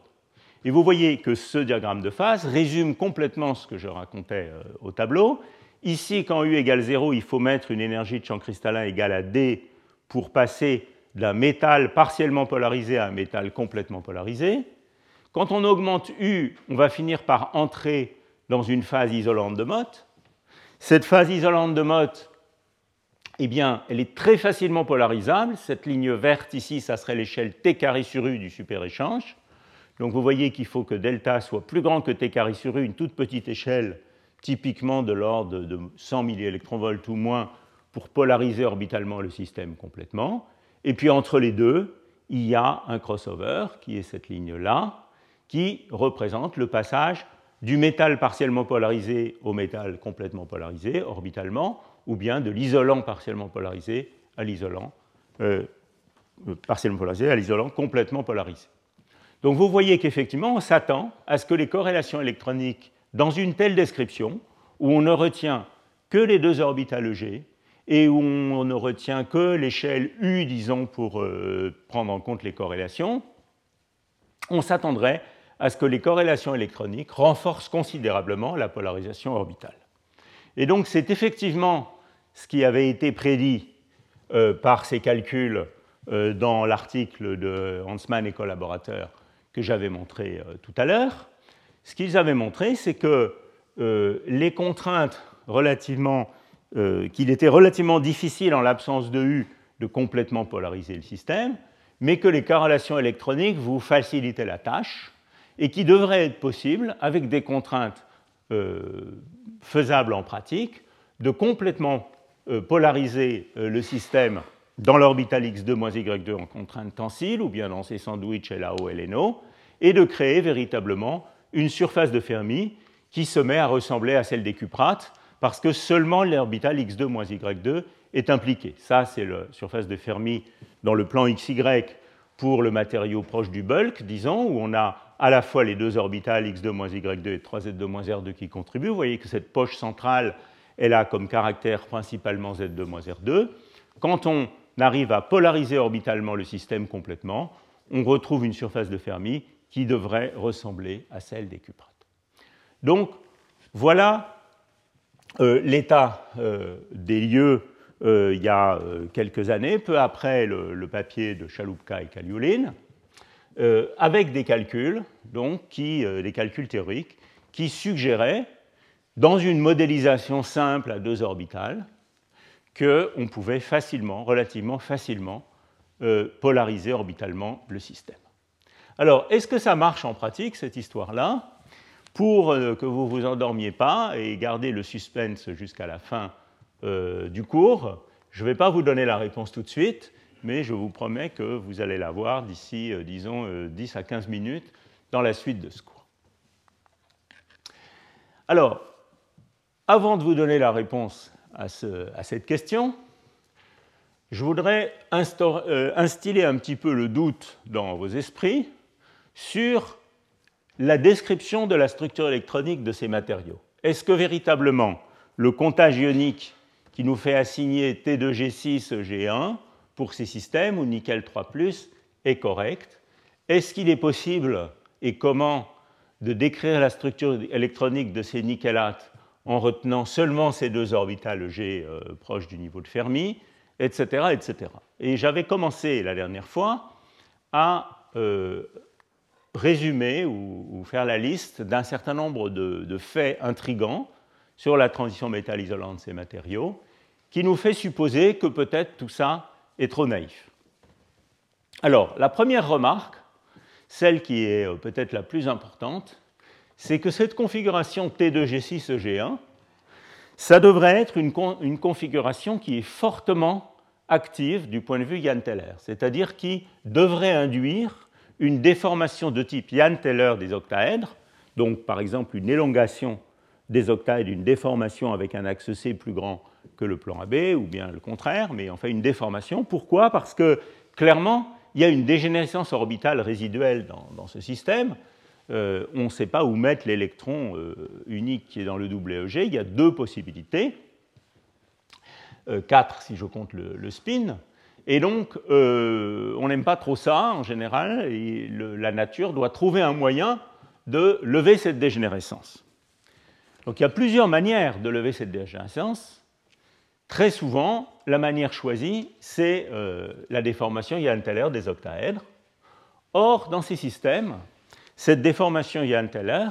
Et vous voyez que ce diagramme de phase résume complètement ce que je racontais euh, au tableau. Ici, quand U égale 0, il faut mettre une énergie de champ cristallin égale à D pour passer d'un métal partiellement polarisé à un métal complètement polarisé. Quand on augmente U, on va finir par entrer dans une phase isolante de Mott. Cette phase isolante de Mott, eh bien, elle est très facilement polarisable. Cette ligne verte ici, ça serait l'échelle T carré sur U du super-échange. Donc vous voyez qu'il faut que delta soit plus grand que T carré sur U, une toute petite échelle, typiquement de l'ordre de 100 milliélectronvolts ou moins, pour polariser orbitalement le système complètement. Et puis entre les deux, il y a un crossover, qui est cette ligne-là, qui représente le passage du métal partiellement polarisé au métal complètement polarisé, orbitalement, ou bien de l'isolant partiellement polarisé à l'isolant euh, euh, partiellement polarisé à l'isolant complètement polarisé. Donc vous voyez qu'effectivement, on s'attend à ce que les corrélations électroniques, dans une telle description, où on ne retient que les deux orbitales G et où on ne retient que l'échelle U, disons, pour euh, prendre en compte les corrélations, on s'attendrait à ce que les corrélations électroniques renforcent considérablement la polarisation orbitale. Et donc c'est effectivement ce qui avait été prédit euh, par ces calculs euh, dans l'article de Hansmann et collaborateurs que j'avais montré tout à l'heure. Ce qu'ils avaient montré, c'est que les contraintes relativement, qu'il était relativement difficile en l'absence de U de complètement polariser le système, mais que les corrélations électroniques vous facilitaient la tâche et qui devrait être possible, avec des contraintes euh, faisables en pratique, de complètement euh, polariser euh, le système dans l'orbital x2-y2 en contrainte tensile, ou bien dans ses sandwichs LAO, LNO, et de créer véritablement une surface de Fermi qui se met à ressembler à celle des cuprates, parce que seulement l'orbital x2-y2 est impliqué. Ça, c'est la surface de Fermi dans le plan XY pour le matériau proche du bulk, disons, où on a à la fois les deux orbitales x2-y2 et 3z2-r2 qui contribuent. Vous voyez que cette poche centrale, elle a comme caractère principalement z2-r2. Quand on arrive à polariser orbitalement le système complètement, on retrouve une surface de Fermi qui devrait ressembler à celle des cuprates. Donc, voilà l'état euh, des lieux euh, il y a quelques années, peu après le, papier de Chalupka et Kaliulin. Euh, avec des calculs, donc, qui, euh, des calculs théoriques, qui suggéraient, dans une modélisation simple à deux orbitales, qu'on pouvait facilement, relativement facilement, euh, polariser orbitalement le système. Alors, est-ce que ça marche en pratique, cette histoire-là? Pour euh, que vous ne vous endormiez pas et garder le suspense jusqu'à la fin euh, du cours, je ne vais pas vous donner la réponse tout de suite, mais je vous promets que vous allez la voir d'ici, disons, 10 à 15 minutes dans la suite de ce cours. Alors, avant de vous donner la réponse à, cette question, je voudrais euh, instiller un petit peu le doute dans vos esprits sur la description de la structure électronique de ces matériaux. Est-ce que véritablement le comptage ionique qui nous fait assigner T2G6G1 pour ces systèmes ou nickel 3 est correct? Est-ce qu'il est possible et comment de décrire la structure électronique de ces nickelates en retenant seulement ces deux orbitales G euh, proches du niveau de Fermi, etc. etc. Et j'avais commencé la dernière fois à euh, résumer ou, faire la liste d'un certain nombre de, faits intrigants sur la transition métal-isolante de ces matériaux, qui nous fait supposer que peut-être tout ça est trop naïf. Alors, la première remarque, celle qui est euh, peut-être la plus importante, c'est que cette configuration T2G6G1, ça devrait être une, configuration qui est fortement active du point de vue Yann-Teller, c'est-à-dire qui devrait induire une déformation de type Yann-Teller des octaèdres, donc par exemple une élongation des octaèdres, une déformation avec un axe C plus grand que le plan AB, ou bien le contraire, mais enfin une déformation. Pourquoi? Parce que clairement, il y a une dégénérescence orbitale résiduelle dans ce système, euh, on ne sait pas où mettre l'électron euh, unique qui est dans le double EG. Il y a deux possibilités, euh, quatre si je compte le, spin. Et donc, on n'aime pas trop ça en général, et la nature doit trouver un moyen de lever cette dégénérescence. Donc il y a plusieurs manières de lever cette dégénérescence. Très souvent, la manière choisie, c'est la déformation Yann-Teller des octaèdres. Or, dans ces systèmes, cette déformation Yann-Teller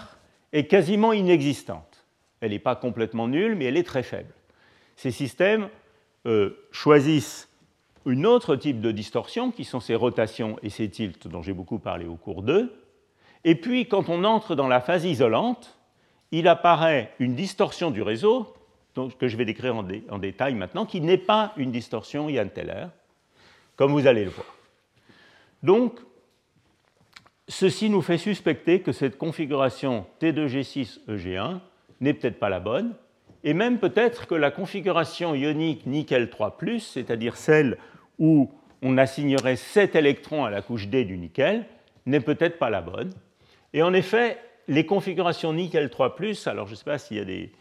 est quasiment inexistante. Elle n'est pas complètement nulle, mais elle est très faible. Ces systèmes euh, choisissent un autre type de distorsion, qui sont ces rotations et ces tilts dont j'ai beaucoup parlé au cours 2. Et puis, quand on entre dans la phase isolante, il apparaît une distorsion du réseau, que je vais décrire en, en détail maintenant, qui n'est pas une distorsion Yann-Teller, comme vous allez le voir. Donc, Ceci nous fait suspecter que cette configuration T2G6EG1 n'est peut-être pas la bonne, et même peut-être que la configuration ionique nickel 3, c'est-à-dire celle où on assignerait 7 électrons à la couche D du nickel, n'est peut-être pas la bonne. Et en effet, les configurations nickel 3, alors je ne sais pas s'il y a des,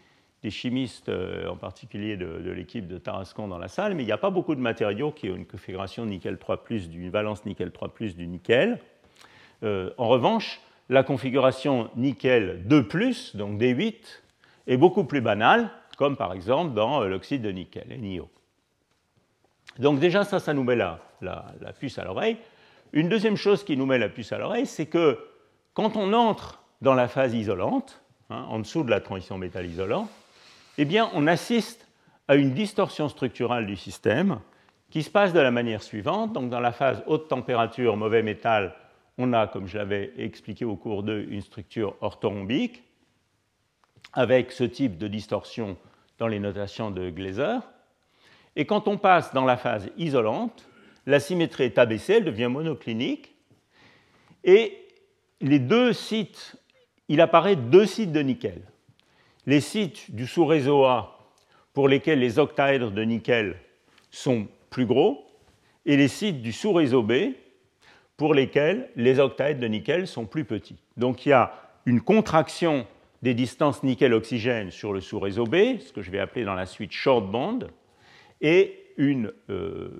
chimistes, euh, en particulier de, l'équipe de Tarascon dans la salle, mais il n'y a pas beaucoup de matériaux qui ont une configuration nickel 3, d'une valence nickel 3 du nickel. Euh, en revanche, la configuration nickel 2, donc D8, est beaucoup plus banale, comme par exemple dans euh, l'oxyde de nickel, NiO. Donc déjà, ça, ça nous met la, puce à l'oreille. Une deuxième chose qui nous met la puce à l'oreille, c'est que quand on entre dans la phase isolante, hein, en dessous de la transition métal-isolant, eh bien, on assiste à une distorsion structurale du système qui se passe de la manière suivante. Donc, dans la phase haute température, mauvais métal, on a, comme je l'avais expliqué au cours 2, une structure orthorhombique avec ce type de distorsion dans les notations de Glaser. Et quand on passe dans la phase isolante, la symétrie est abaissée, elle devient monoclinique. Et les deux sites, il apparaît deux sites de nickel. Les sites du sous-réseau A pour lesquels les octaèdres de nickel sont plus gros, et les sites du sous-réseau B pour lesquels les octaèdres de nickel sont plus petits. Donc il y a une contraction des distances nickel-oxygène sur le sous-réseau B, ce que je vais appeler dans la suite short band, et une, euh,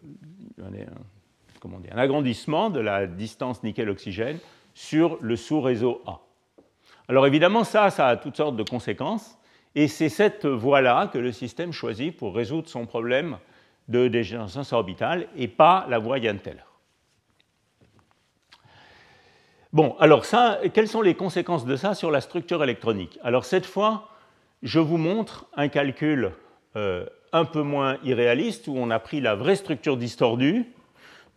un, agrandissement de la distance nickel-oxygène sur le sous-réseau A. Alors évidemment, ça, ça a toutes sortes de conséquences, et c'est cette voie-là que le système choisit pour résoudre son problème de dégénérescence orbitale, et pas la voie Yann-Teller. Bon, alors ça, quelles sont les conséquences de ça sur la structure électronique? Alors cette fois, je vous montre un calcul euh, un peu moins irréaliste où on a pris la vraie structure distordue.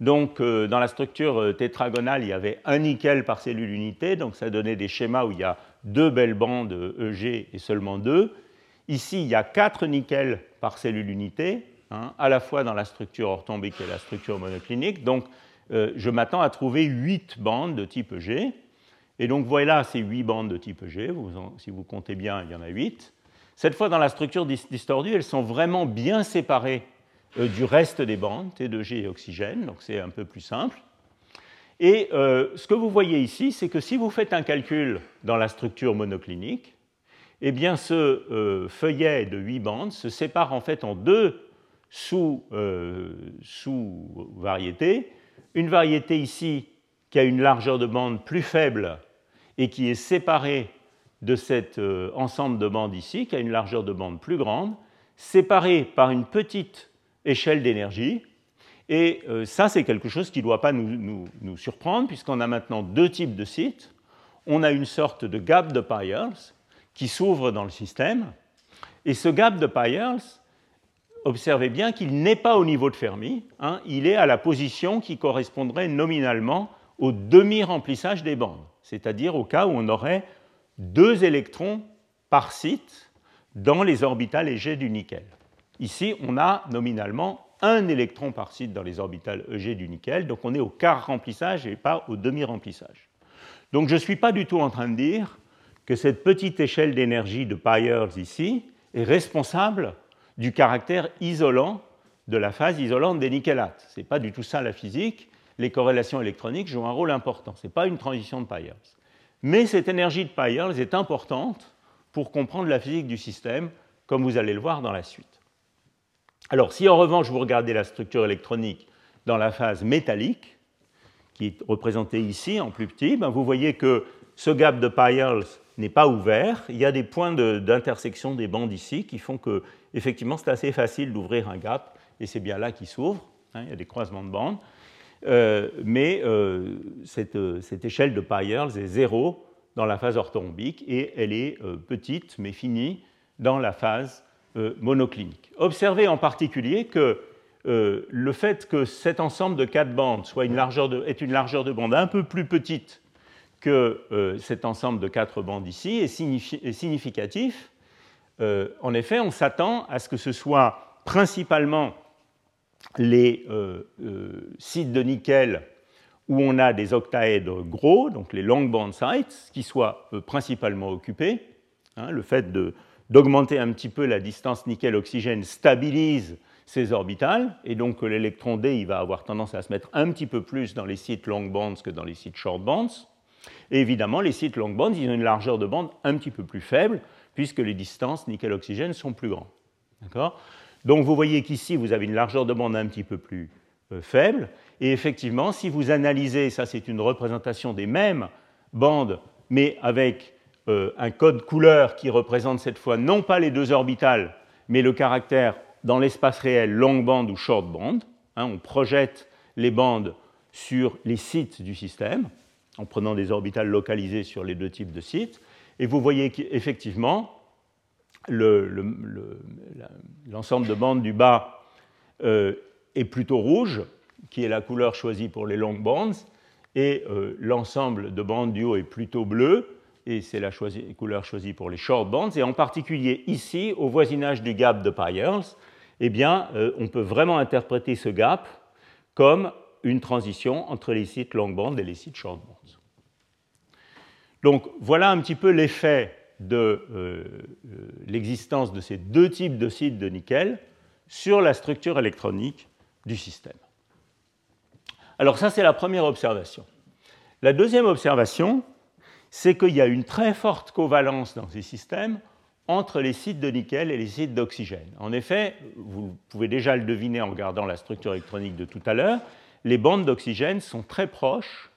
Donc, dans la structure tétragonale, il y avait un nickel par cellule unité, donc ça donnait des schémas où il y a deux belles bandes EG et seulement deux. Ici, il y a quatre nickels par cellule unité, hein, à la fois dans la structure orthombique et la structure monoclinique. Donc, je m'attends à trouver huit bandes de type EG. Et donc voilà ces huit bandes de type G, si vous comptez bien, il y en a huit. Cette fois, dans la structure distordue, elles sont vraiment bien séparées euh, du reste des bandes, T2G et oxygène, donc c'est un peu plus simple. Et euh, ce que vous voyez ici, c'est que si vous faites un calcul dans la structure monoclinique, eh bien ce euh, feuillet de huit bandes se sépare en fait en deux sous-variétés. Une variété ici qui a une largeur de bande plus faible et qui est séparé de cet euh, ensemble de bandes ici, qui a une largeur de bande plus grande, séparé par une petite échelle d'énergie. Et euh, ça, c'est quelque chose qui ne doit pas nous, nous surprendre, puisqu'on a maintenant deux types de sites. On a une sorte de gap de Pyers qui s'ouvre dans le système. Et ce gap de Pyers, observez bien qu'il n'est pas au niveau de Fermi, hein, il est à la position qui correspondrait nominalement au demi-remplissage des bandes c'est-à-dire au cas où on aurait deux électrons par site dans les orbitales EG du nickel. Ici, on a nominalement un électron par site dans les orbitales EG du nickel, donc on est au quart remplissage et pas au demi-remplissage. Donc je ne suis pas du tout en train de dire que cette petite échelle d'énergie de Pyers ici est responsable du caractère isolant de la phase isolante des nickelates. Ce n'est pas du tout ça la physique les corrélations électroniques jouent un rôle important. Ce n'est pas une transition de Pyers. Mais cette énergie de Pyers est importante pour comprendre la physique du système, comme vous allez le voir dans la suite. Alors, si en revanche vous regardez la structure électronique dans la phase métallique, qui est représentée ici en plus petit, ben, vous voyez que ce gap de Pyers n'est pas ouvert. Il y a des points d'intersection des bandes ici qui font que, effectivement, c'est assez facile d'ouvrir un gap, et c'est bien là qu'il s'ouvre. Hein, il y a des croisements de bandes. Euh, mais euh, euh, cette, échelle de Pyers est zéro dans la phase orthorhombique et elle est petite mais finie dans la phase monoclinique. Observez en particulier que le fait que cet ensemble de quatre bandes soit une largeur de, est une largeur de bande un peu plus petite que cet ensemble de quatre bandes ici est significatif. en effet, on s'attend à ce que ce soit principalement les euh, euh, sites de nickel où on a des octaèdres gros, donc les long band sites, qui soient euh, principalement occupés. Hein, le fait d'augmenter un petit peu la distance nickel-oxygène stabilise ces orbitales, et donc l'électron D il va avoir tendance à se mettre un petit peu plus dans les sites long bands que dans les sites short bands. Et évidemment, les sites long bands, ils ont une largeur de bande un petit peu plus faible, puisque les distances nickel-oxygène sont plus grandes. Donc vous voyez qu'ici, vous avez une largeur de bande un petit peu plus euh, faible. Et effectivement, si vous analysez, ça c'est une représentation des mêmes bandes, mais avec euh, un code couleur qui représente cette fois non pas les deux orbitales, mais le caractère dans l'espace réel long band ou short band. Hein, on projette les bandes sur les sites du système en prenant des orbitales localisées sur les deux types de sites. Et vous voyez qu'effectivement, l'ensemble de bandes du bas euh, est plutôt rouge, qui est la couleur choisie pour les long bands, et euh, l'ensemble de bandes du haut est plutôt bleu, et c'est la couleur choisie pour les short bands. Et en particulier ici, au voisinage du gap de Pyers, eh bien, euh, on peut vraiment interpréter ce gap comme une transition entre les sites long band et les sites short bands. Donc voilà un petit peu l'effet de euh, euh, l'existence de ces deux types de sites de nickel sur la structure électronique du système. Alors ça, c'est la première observation. La deuxième observation, c'est qu'il y a une très forte covalence dans ces systèmes entre les sites de nickel et les sites d'oxygène. En effet, vous pouvez déjà le deviner en regardant la structure électronique de tout à l'heure, les bandes d'oxygène sont très proches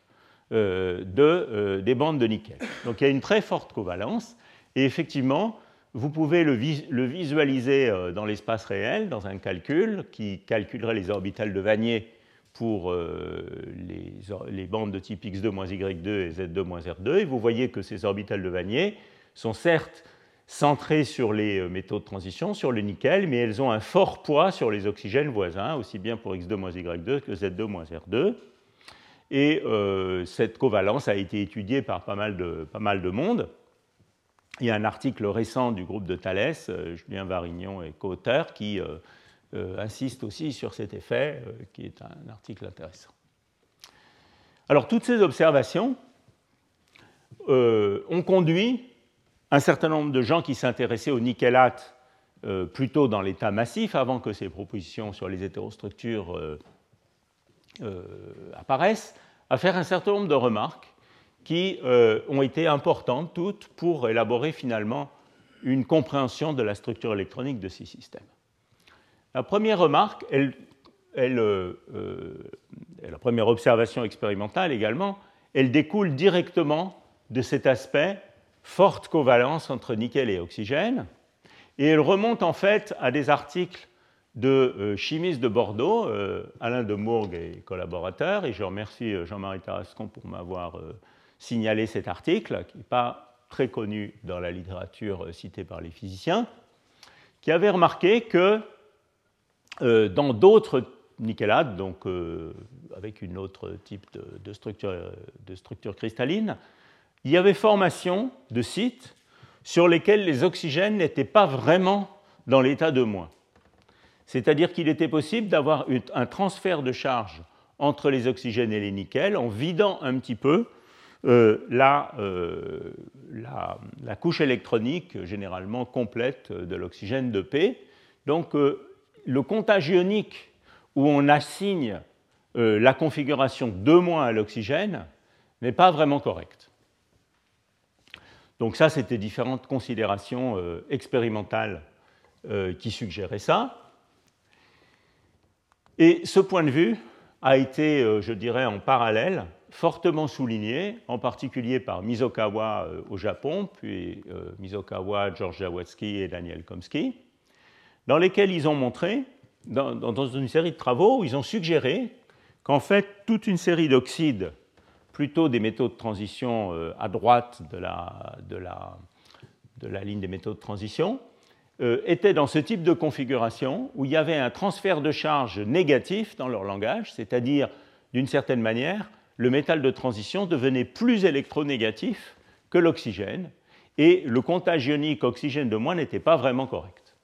de, des bandes de nickel. Donc il y a une très forte covalence, et effectivement, vous pouvez le, visualiser euh, dans l'espace réel, dans un calcul qui calculerait les orbitales de Vanier pour euh, les, bandes de type x2-y2 et z2-r2. Et vous voyez que ces orbitales de Vanier sont certes centrées sur les métaux de transition, sur le nickel, mais elles ont un fort poids sur les oxygènes voisins, aussi bien pour X2-Y2 que Z2-R2. Et cette covalence a été étudiée par pas mal de monde. Il y a un article récent du groupe de Thalès, Julien Varignon et co-auteur, qui insiste aussi sur cet effet, qui est un article intéressant. Alors toutes ces observations euh, ont conduit un certain nombre de gens qui s'intéressaient au nickelate euh, plutôt dans l'état massif, avant que ces propositions sur les hétérostructures euh, apparaissent, à faire un certain nombre de remarques qui ont été importantes toutes pour élaborer finalement une compréhension de la structure électronique de ces systèmes. La première remarque, euh, euh, la première observation expérimentale également, elle découle directement de cet aspect forte covalence entre nickel et oxygène, et elle remonte en fait à des articles de euh, chimistes de Bordeaux, Alain de Mourgue et collaborateurs, et je remercie Jean-Marie Tarascon pour m'avoir signalé cet article, qui n'est pas très connu dans la littérature citée par les physiciens, qui avait remarqué que dans d'autres nickelate, donc euh, avec une autre type de, structure, de, structure, cristalline, il y avait formation de sites sur lesquels les oxygènes n'étaient pas vraiment dans l'état de moins. C'est-à-dire qu'il était possible d'avoir un transfert de charge entre les oxygènes et les nickels en vidant un petit peu euh, euh, la, couche électronique généralement complète de l'oxygène de P. Donc le comptage ionique où on assigne euh, la configuration 2- à l'oxygène n'est pas vraiment correcte. Donc ça, c'était différentes considérations euh, expérimentales euh, qui suggéraient ça. Et ce point de vue a été, je dirais, en parallèle, fortement souligné, en particulier par Mizokawa au Japon, puis Mizokawa, George Jawodzki et Daniel Komsky, dans lesquels ils ont montré dans, une série de travaux ils ont suggéré qu'en fait, toute une série d'oxydes, plutôt des métaux de transition euh, à droite de la, de, la, de la, ligne des métaux de transition, euh, étaient dans ce type de configuration où il y avait un transfert de charge négatif dans leur langage, c'est-à-dire, d'une certaine manière, le métal de transition devenait plus électronégatif que l'oxygène, et le comptage ionique oxygène de moins n'était pas vraiment correct.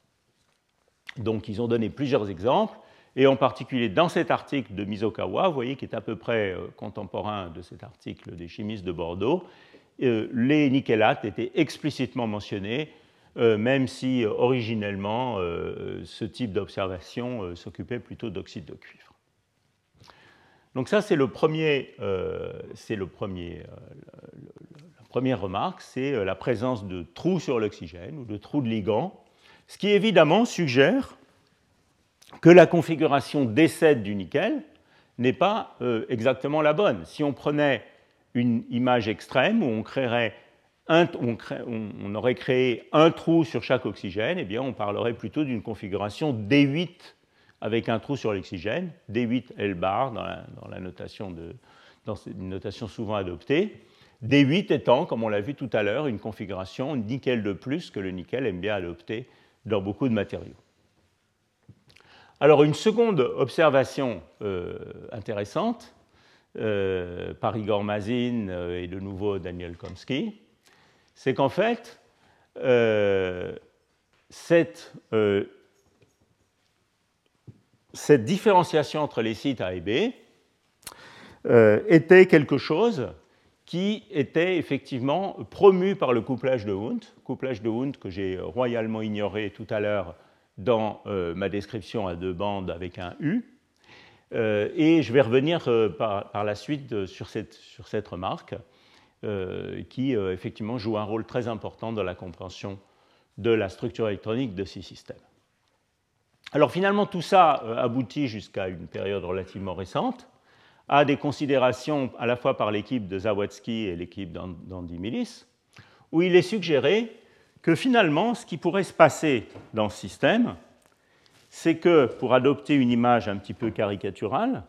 Donc ils ont donné plusieurs exemples, et en particulier dans cet article de Mizokawa, vous voyez, qui est à peu près euh, contemporain de cet article des chimistes de Bordeaux, euh, les nickelates étaient explicitement mentionnés, euh, même si originellement ce type d'observation s'occupait plutôt d'oxyde de cuivre. Donc ça, c'est le premier, c'est le premier, la première remarque, c'est la présence de trous sur l'oxygène ou de trous de ligand ce qui évidemment suggère que la configuration D7 du nickel n'est pas euh, exactement la bonne. Si on prenait une image extrême où on, créerait on, aurait créé un trou sur chaque oxygène, eh bien on parlerait plutôt d'une configuration D8 avec un trou sur l'oxygène, D8 L bar dans la, notation, de, dans une notation souvent adoptée. D8 étant, comme on l'a vu tout à l'heure, une configuration nickel de plus que le nickel aime bien adopter dans beaucoup de matériaux. Alors une seconde observation euh, intéressante euh, par Igor Mazin euh, et de nouveau Daniel Komsky, c'est qu'en fait, cette, cette, différenciation entre les sites A et B était quelque chose qui était effectivement promu par le couplage de Hund, couplage de Hund que j'ai royalement ignoré tout à l'heure dans euh, ma description à deux bandes avec un U. Euh, et je vais revenir euh, par, la suite sur cette, sur cette remarque qui effectivement joue un rôle très important dans la compréhension de la structure électronique de ces systèmes. Alors finalement, tout ça aboutit jusqu'à une période relativement récente à des considérations à la fois par l'équipe de Zawadzki et l'équipe d'Andy Millis, où il est suggéré que finalement, ce qui pourrait se passer dans ce système, c'est que, pour adopter une image un petit peu caricaturale,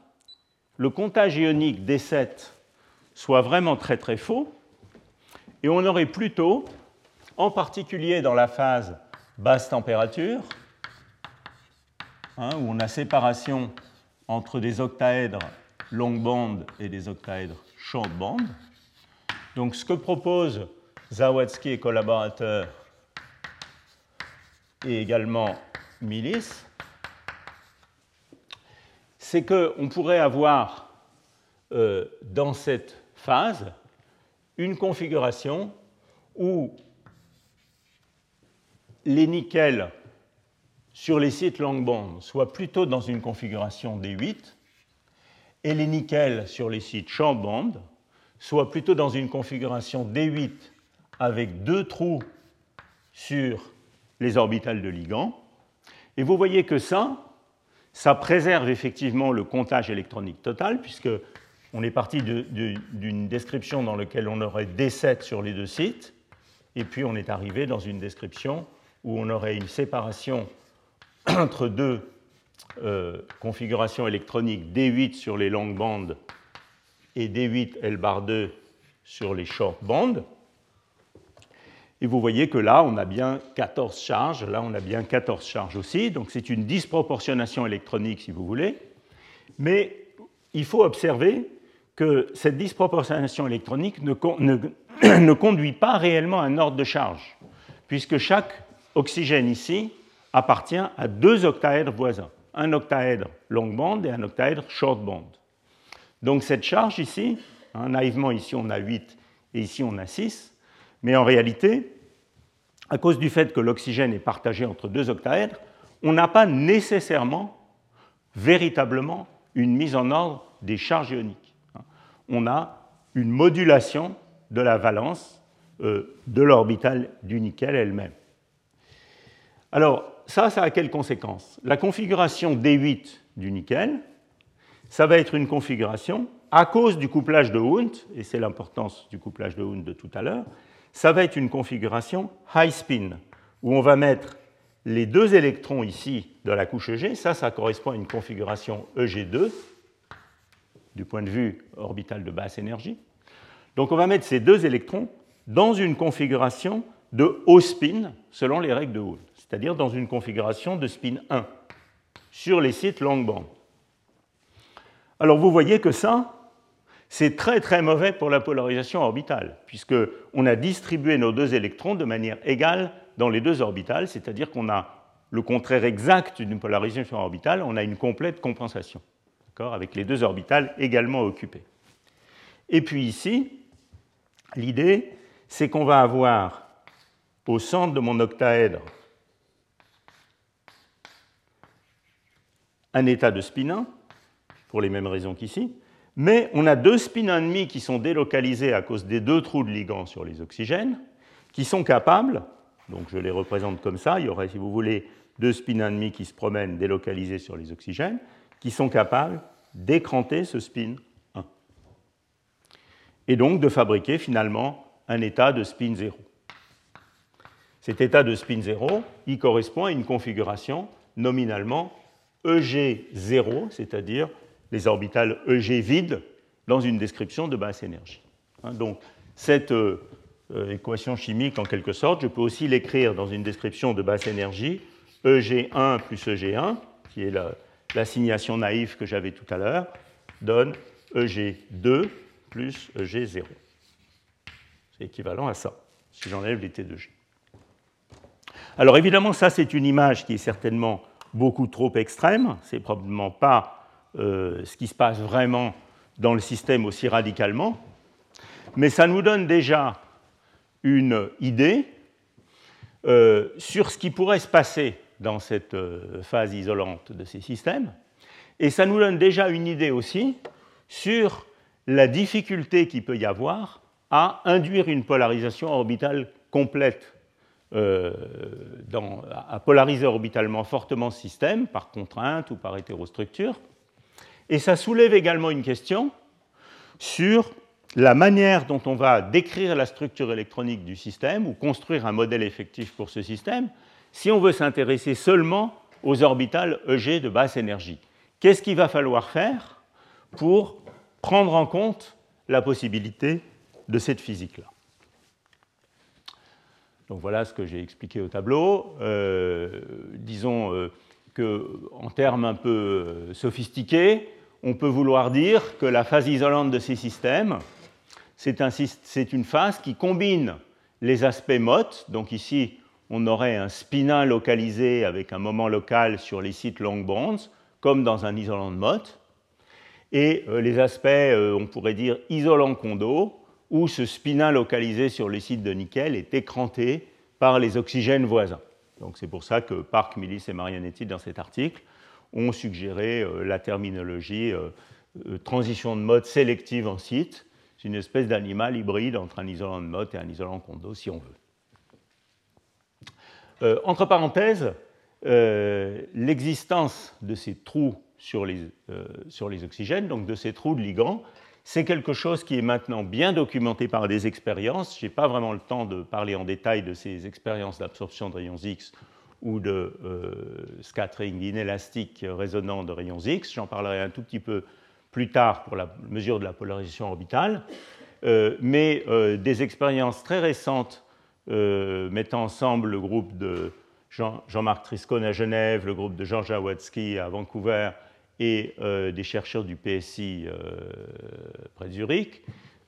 le comptage ionique D7 soit vraiment très très faux, et on aurait plutôt en particulier dans la phase basse température, hein, où on a séparation entre des octaèdres long band et des octaèdres short band. Donc ce que propose Zawadzki et collaborateurs et également Milis, c'est qu'on pourrait avoir euh, dans cette phase une configuration où les nickels sur les sites long band soient plutôt dans une configuration D8 et les nickels sur les sites short band soient plutôt dans une configuration D8 avec deux trous sur les orbitales de ligand. Et vous voyez que ça, ça préserve effectivement le comptage électronique total, puisque on est parti d'une description dans laquelle on aurait D7 sur les deux sites, et puis on est arrivé dans une description où on aurait une séparation entre deux euh, configurations électroniques D8 sur les longues bandes et D8 L bar 2 sur les short bands. Et vous voyez que là, on a bien 14 charges, là, on a bien 14 charges aussi, donc c'est une disproportionnation électronique, si vous voulez. Mais il faut observer que cette disproportionnation électronique ne, ne conduit pas réellement à un ordre de charge, puisque chaque oxygène ici appartient à deux octaèdres voisins, un octaèdre long band et un octaèdre short band. Donc cette charge ici, hein, naïvement ici on a 8 et ici on a 6, mais en réalité, à cause du fait que l'oxygène est partagé entre deux octaèdres, on n'a pas nécessairement, véritablement, une mise en ordre des charges ioniques. On a une modulation de la valence euh, de l'orbitale du nickel elle-même. Alors, ça, ça a quelles conséquences La configuration D8 du nickel, ça va être une configuration, à cause du couplage de Hund, et c'est l'importance du couplage de Hund de tout à l'heure, ça va être une configuration high spin, où on va mettre les deux électrons ici de la couche EG, ça, ça correspond à une configuration EG2, du point de vue orbital de basse énergie. Donc on va mettre ces deux électrons dans une configuration de haut spin, selon les règles de Hund, c'est-à-dire dans une configuration de spin 1, sur les sites long band. Alors vous voyez que ça, c'est très très mauvais pour la polarisation orbitale, puisqu'on a distribué nos deux électrons de manière égale dans les deux orbitales, c'est-à-dire qu'on a le contraire exact d'une polarisation orbitale, on a une complète compensation, avec les deux orbitales également occupées. Et puis ici, l'idée, c'est qu'on va avoir au centre de mon octaèdre un état de spin 1, pour les mêmes raisons qu'ici, mais on a deux spins ennemis qui sont délocalisés à cause des deux trous de ligand sur les oxygènes, qui sont capables, donc je les représente comme ça, il y aurait, si vous voulez, deux spins ennemis qui se promènent délocalisés sur les oxygènes, qui sont capables d'écranter ce spin 1. Et donc de fabriquer finalement un état de spin 0. Cet état de spin 0, il correspond à une configuration nominalement EG0, c'est-à-dire les orbitales EG vides dans une description de basse énergie. Hein, donc, cette euh, euh, équation chimique, en quelque sorte, je peux aussi l'écrire dans une description de basse énergie, EG1 plus EG1, qui est l'assignation naïve que j'avais tout à l'heure, donne EG2 plus EG0. C'est équivalent à ça, si j'enlève les T2G. Alors évidemment, ça c'est une image qui est certainement beaucoup trop extrême, c'est probablement pas euh, ce qui se passe vraiment dans le système aussi radicalement, mais ça nous donne déjà une idée euh, sur ce qui pourrait se passer dans cette euh, phase isolante de ces systèmes, et ça nous donne déjà une idée aussi sur la difficulté qu'il peut y avoir à induire une polarisation orbitale complète, à polariser orbitalement fortement ce système, par contrainte ou par hétérostructure, et ça soulève également une question sur la manière dont on va décrire la structure électronique du système ou construire un modèle effectif pour ce système si on veut s'intéresser seulement aux orbitales EG de basse énergie. Qu'est-ce qu'il va falloir faire pour prendre en compte la possibilité de cette physique-là? Donc voilà ce que j'ai expliqué au tableau. Euh, disons euh, qu'en termes un peu euh, sophistiqués, on peut vouloir dire que la phase isolante de ces systèmes, c'est un, une phase qui combine les aspects MOT. Donc ici, on aurait un spinat localisé avec un moment local sur les sites long bonds, comme dans un isolant de MOT, et les aspects, on pourrait dire, isolant condo, où ce spinat localisé sur les sites de nickel est écranté par les oxygènes voisins. Donc c'est pour ça que Park, Millis et Marianetti, dans cet article, ont suggéré euh, la terminologie euh, euh, transition de mode sélective en site. C'est une espèce d'animal hybride entre un isolant de mode et un isolant condo, si on veut. entre parenthèses, l'existence de ces trous sur les, sur les oxygènes, donc de ces trous de ligands, c'est quelque chose qui est maintenant bien documenté par des expériences. Je n'ai pas vraiment le temps de parler en détail de ces expériences d'absorption de rayons X ou de euh, scattering inélastique résonnant de rayons X. J'en parlerai un tout petit peu plus tard pour la mesure de la polarisation orbitale. Euh, mais euh, des expériences très récentes mettant ensemble le groupe de Jean-Marc Triscone à Genève, le groupe de Jean Jawodzki à Vancouver et euh, des chercheurs du PSI euh, près de Zurich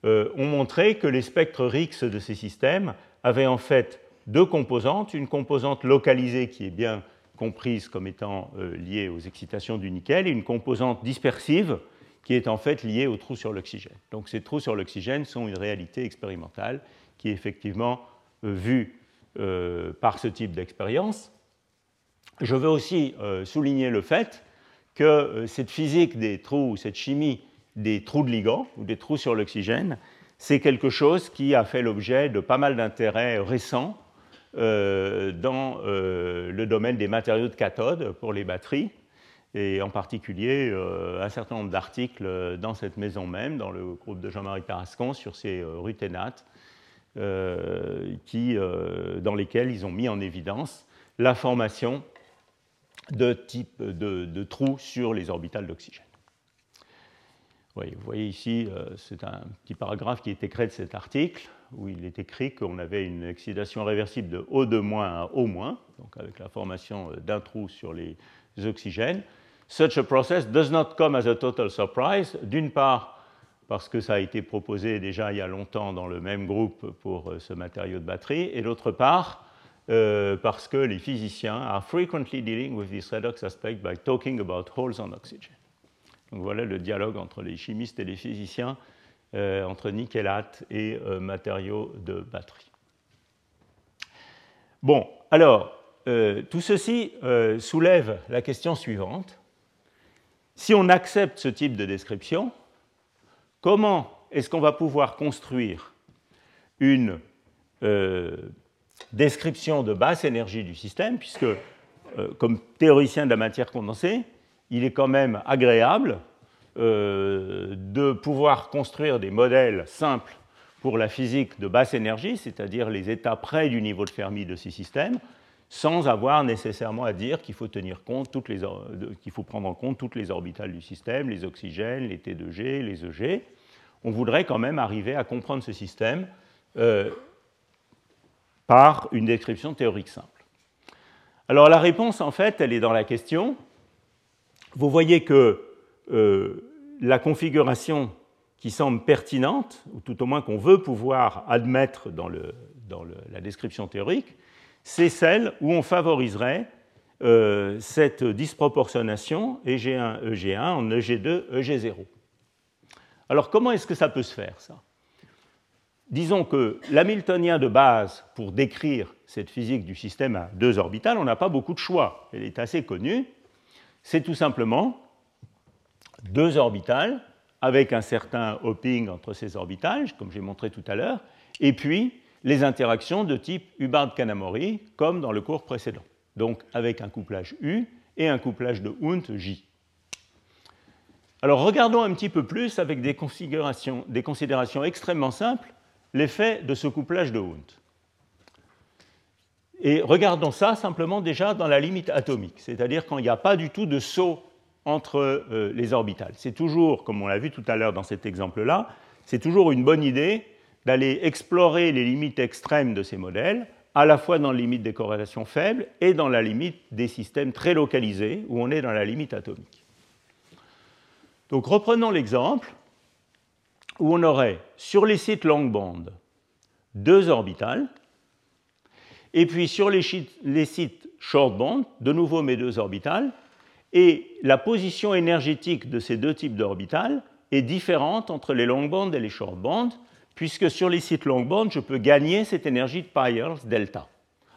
euh, ont montré que les spectres RIX de ces systèmes avaient en fait deux composantes, une composante localisée qui est bien comprise comme étant liée aux excitations du nickel et une composante dispersive qui est en fait liée aux trous sur l'oxygène. Donc ces trous sur l'oxygène sont une réalité expérimentale qui est effectivement vue par ce type d'expérience. Je veux aussi souligner le fait que euh, cette physique des trous, cette chimie des trous de ligands ou des trous sur l'oxygène, c'est quelque chose qui a fait l'objet de pas mal d'intérêts récents euh, dans euh, le domaine des matériaux de cathode pour les batteries, et en particulier un certain nombre d'articles dans cette maison même, dans le groupe de Jean-Marie Tarascon, sur ces ruténates, dans lesquels ils ont mis en évidence la formation de type de, trous sur les orbitales d'oxygène. vous voyez ici, euh, c'est un petit paragraphe qui est écrit de cet article, où il est écrit qu'on avait une excitation réversible de O2- à O-, donc avec la formation euh, d'un trou sur les oxygènes. Such a process does not come as a total surprise, d'une part parce que ça a été proposé déjà il y a longtemps dans le même groupe pour euh, ce matériau de batterie, et d'autre part euh, parce que les physiciens are frequently dealing with this redox aspect by talking about holes on oxygen. Donc voilà le dialogue entre les chimistes et les physiciens, euh, entre nickelate et euh, matériaux de batterie. Bon, alors, tout ceci soulève la question suivante. Si on accepte ce type de description, comment est-ce qu'on va pouvoir construire une description de basse énergie du système, puisque euh, comme théoricien de la matière condensée, il est quand même agréable euh, de pouvoir construire des modèles simples pour la physique de basse énergie, c'est-à-dire les états près du niveau de Fermi de ces systèmes, sans avoir nécessairement à dire qu'il faut tenir compte toutes les, faut prendre en compte toutes les orbitales du système, les oxygènes, les T2G, les EG. On voudrait quand même arriver à comprendre ce système euh, par une description théorique simple. Alors la réponse, en fait, elle est dans la question. Vous voyez que euh, la configuration qui semble pertinente, ou tout au moins qu'on veut pouvoir admettre dans, la description théorique, c'est celle où on favoriserait euh, cette disproportionnation EG1, EG1 en EG2, EG0. Alors comment est-ce que ça peut se faire, ça? Disons que l'hamiltonien de base pour décrire cette physique du système à deux orbitales, on n'a pas beaucoup de choix. Elle est assez connue. C'est tout simplement deux orbitales avec un certain hopping entre ces orbitales, comme j'ai montré tout à l'heure, et puis les interactions de type Hubbard-Kanamori, comme dans le cours précédent. Donc avec un couplage U et un couplage de Hund J. Alors regardons un petit peu plus avec des considérations extrêmement simples l'effet de ce couplage de Hund. Et regardons ça simplement déjà dans la limite atomique, c'est-à-dire quand il n'y a pas du tout de saut entre euh, les orbitales. C'est toujours, comme on l'a vu tout à l'heure dans cet exemple-là, c'est toujours une bonne idée d'aller explorer les limites extrêmes de ces modèles à la fois dans la limite des corrélations faibles et dans la limite des systèmes très localisés, où on est dans la limite atomique. Donc reprenons l'exemple où on aurait sur les sites long band deux orbitales, et puis sur les, sites short band, de nouveau mes deux orbitales, et la position énergétique de ces deux types d'orbitales est différente entre les long bands et les short bands, puisque sur les sites long band, je peux gagner cette énergie de Peierls delta.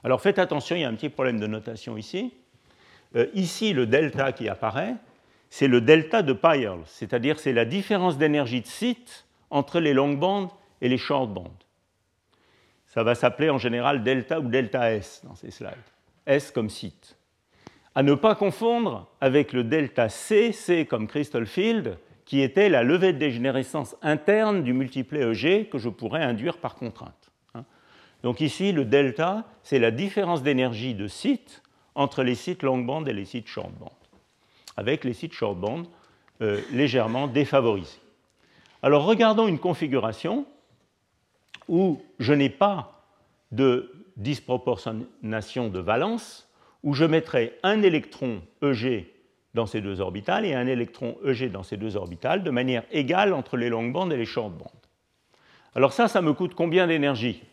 Alors faites attention, il y a un petit problème de notation ici. Euh, ici, le delta qui apparaît, c'est le delta de Peierls, c'est-à-dire c'est la différence d'énergie de site entre les long bands et les short bands. Ça va s'appeler en général delta ou delta S dans ces slides. S comme site. À ne pas confondre avec le delta C, C comme crystal field, qui était la levée de dégénérescence interne du multiplet EG que je pourrais induire par contrainte. Hein. Donc ici, le delta, c'est la différence d'énergie de site entre les sites long band et les sites short band, avec les sites short band euh, légèrement défavorisés. Alors regardons une configuration où je n'ai pas de disproportionnation de valence, où je mettrai un électron EG dans ces deux orbitales et un électron EG dans ces deux orbitales de manière égale entre les longues bandes et les short bandes. Alors ça, ça me coûte combien d'énergie?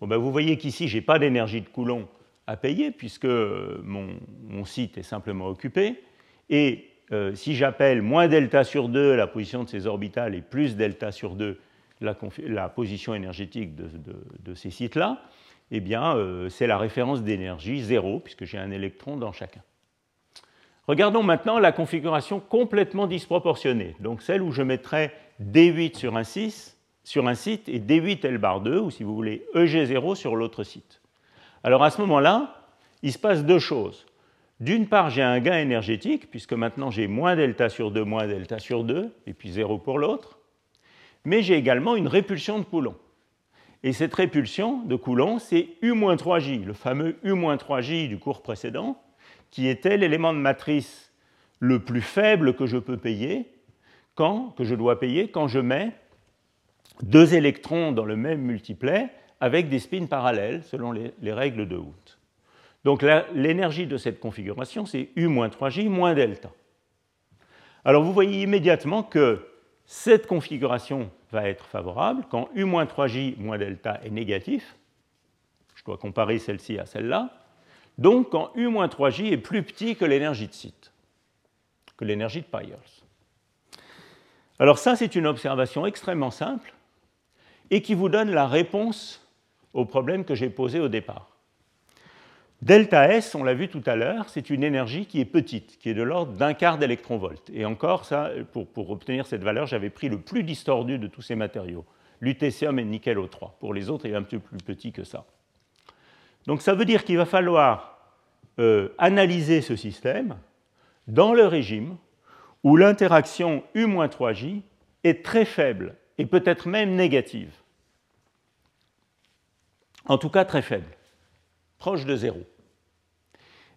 Bon, ben Vous voyez qu'ici, je n'ai pas d'énergie de Coulomb à payer puisque mon, site est simplement occupé. Et euh, si j'appelle moins delta sur 2 la position de ces orbitales et plus delta sur 2 la, position énergétique de, ces sites-là, eh bien, euh, c'est la référence d'énergie 0 puisque j'ai un électron dans chacun. Regardons maintenant la configuration complètement disproportionnée, donc celle où je mettrai D8 sur un, 6, sur un site et D8 L bar 2, ou si vous voulez EG0 sur l'autre site. Alors à ce moment-là, il se passe deux choses. D'une part, j'ai un gain énergétique, puisque maintenant j'ai moins delta sur 2, moins delta sur 2, et puis 0 pour l'autre. Mais j'ai également une répulsion de Coulomb. Et cette répulsion de Coulomb, c'est U-3J, le fameux U-3J du cours précédent, qui était l'élément de matrice le plus faible que je peux payer, quand, que je dois payer quand je mets deux électrons dans le même multiplet avec des spins parallèles selon les, règles de Hooft. Donc l'énergie de cette configuration, c'est U-3J moins delta. Alors vous voyez immédiatement que cette configuration va être favorable quand U-3J moins delta est négatif. Je dois comparer celle-ci à celle-là donc quand U-3J est plus petit que l'énergie de site, que l'énergie de Peierls. Alors ça, c'est une observation extrêmement simple et qui vous donne la réponse au problème que j'ai posé au départ. Delta S, on l'a vu tout à l'heure, c'est une énergie qui est petite, qui est de l'ordre d'un quart d'électron-volt. Et encore, pour, obtenir cette valeur, j'avais pris le plus distordu de tous ces matériaux, lutécium et nickel O3. Pour les autres, il est un peu plus petit que ça. Donc ça veut dire qu'il va falloir euh, analyser ce système dans le régime où l'interaction U-3J est très faible et peut-être même négative. En tout cas très faible, proche de zéro.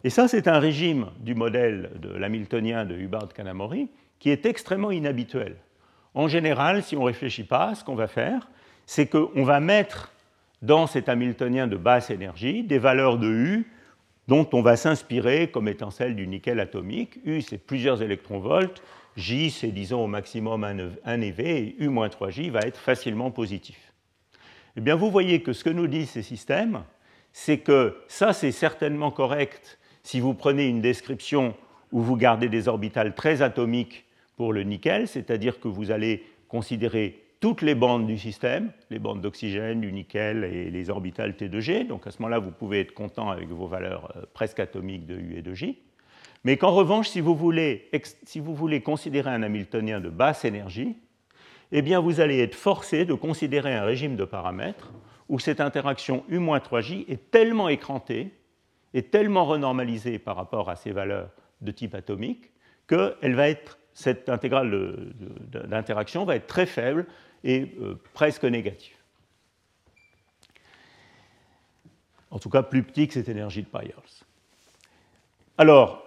Et ça, c'est un régime du modèle de l'hamiltonien de Hubbard-Kanamori qui est extrêmement inhabituel. En général, si on ne réfléchit pas, ce qu'on va faire, c'est qu'on va mettre dans cet Hamiltonien de basse énergie des valeurs de U dont on va s'inspirer comme étant celles du nickel atomique. U, c'est plusieurs électronvolts. J, c'est disons au maximum 1 EV, et U-3J va être facilement positif. Eh bien, vous voyez que ce que nous disent ces systèmes, c'est que ça, c'est certainement correct si vous prenez une description où vous gardez des orbitales très atomiques pour le nickel, c'est-à-dire que vous allez considérer toutes les bandes du système, les bandes d'oxygène, du nickel et les orbitales T2G. Donc à ce moment-là, vous pouvez être content avec vos valeurs euh, presque atomiques de U et de J. Mais qu'en revanche, si vous, voulez, considérer un Hamiltonien de basse énergie, eh bien vous allez être forcé de considérer un régime de paramètres où cette interaction U-3J est tellement écrantée et tellement renormalisée par rapport à ces valeurs de type atomique qu'elle va être cette intégrale d'interaction va être très faible et euh, presque négatif. En tout cas, plus petit que cette énergie de Peierls. Alors,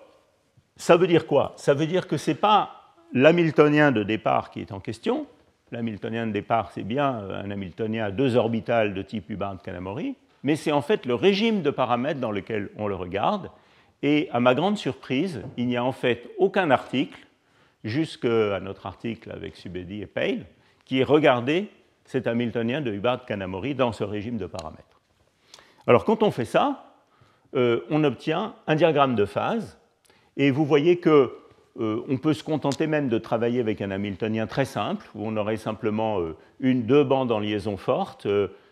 ça veut dire quoi? Ça veut dire que ce n'est pas l'hamiltonien de départ qui est en question. L'hamiltonien de départ, c'est bien euh, un hamiltonien à deux orbitales de type Hubbard-Kanamori. mais c'est en fait le régime de paramètres dans lequel on le regarde. Et à ma grande surprise, il n'y a en fait aucun article, jusqu'à notre article avec Subedi et Pale, qui ait regardé cet Hamiltonien de Hubbard-Kanamori dans ce régime de paramètres. Alors quand on fait ça, euh, on obtient un diagramme de phase, et vous voyez que euh, on peut se contenter même de travailler avec un Hamiltonien très simple, où on aurait simplement euh, une, deux bandes en liaison forte,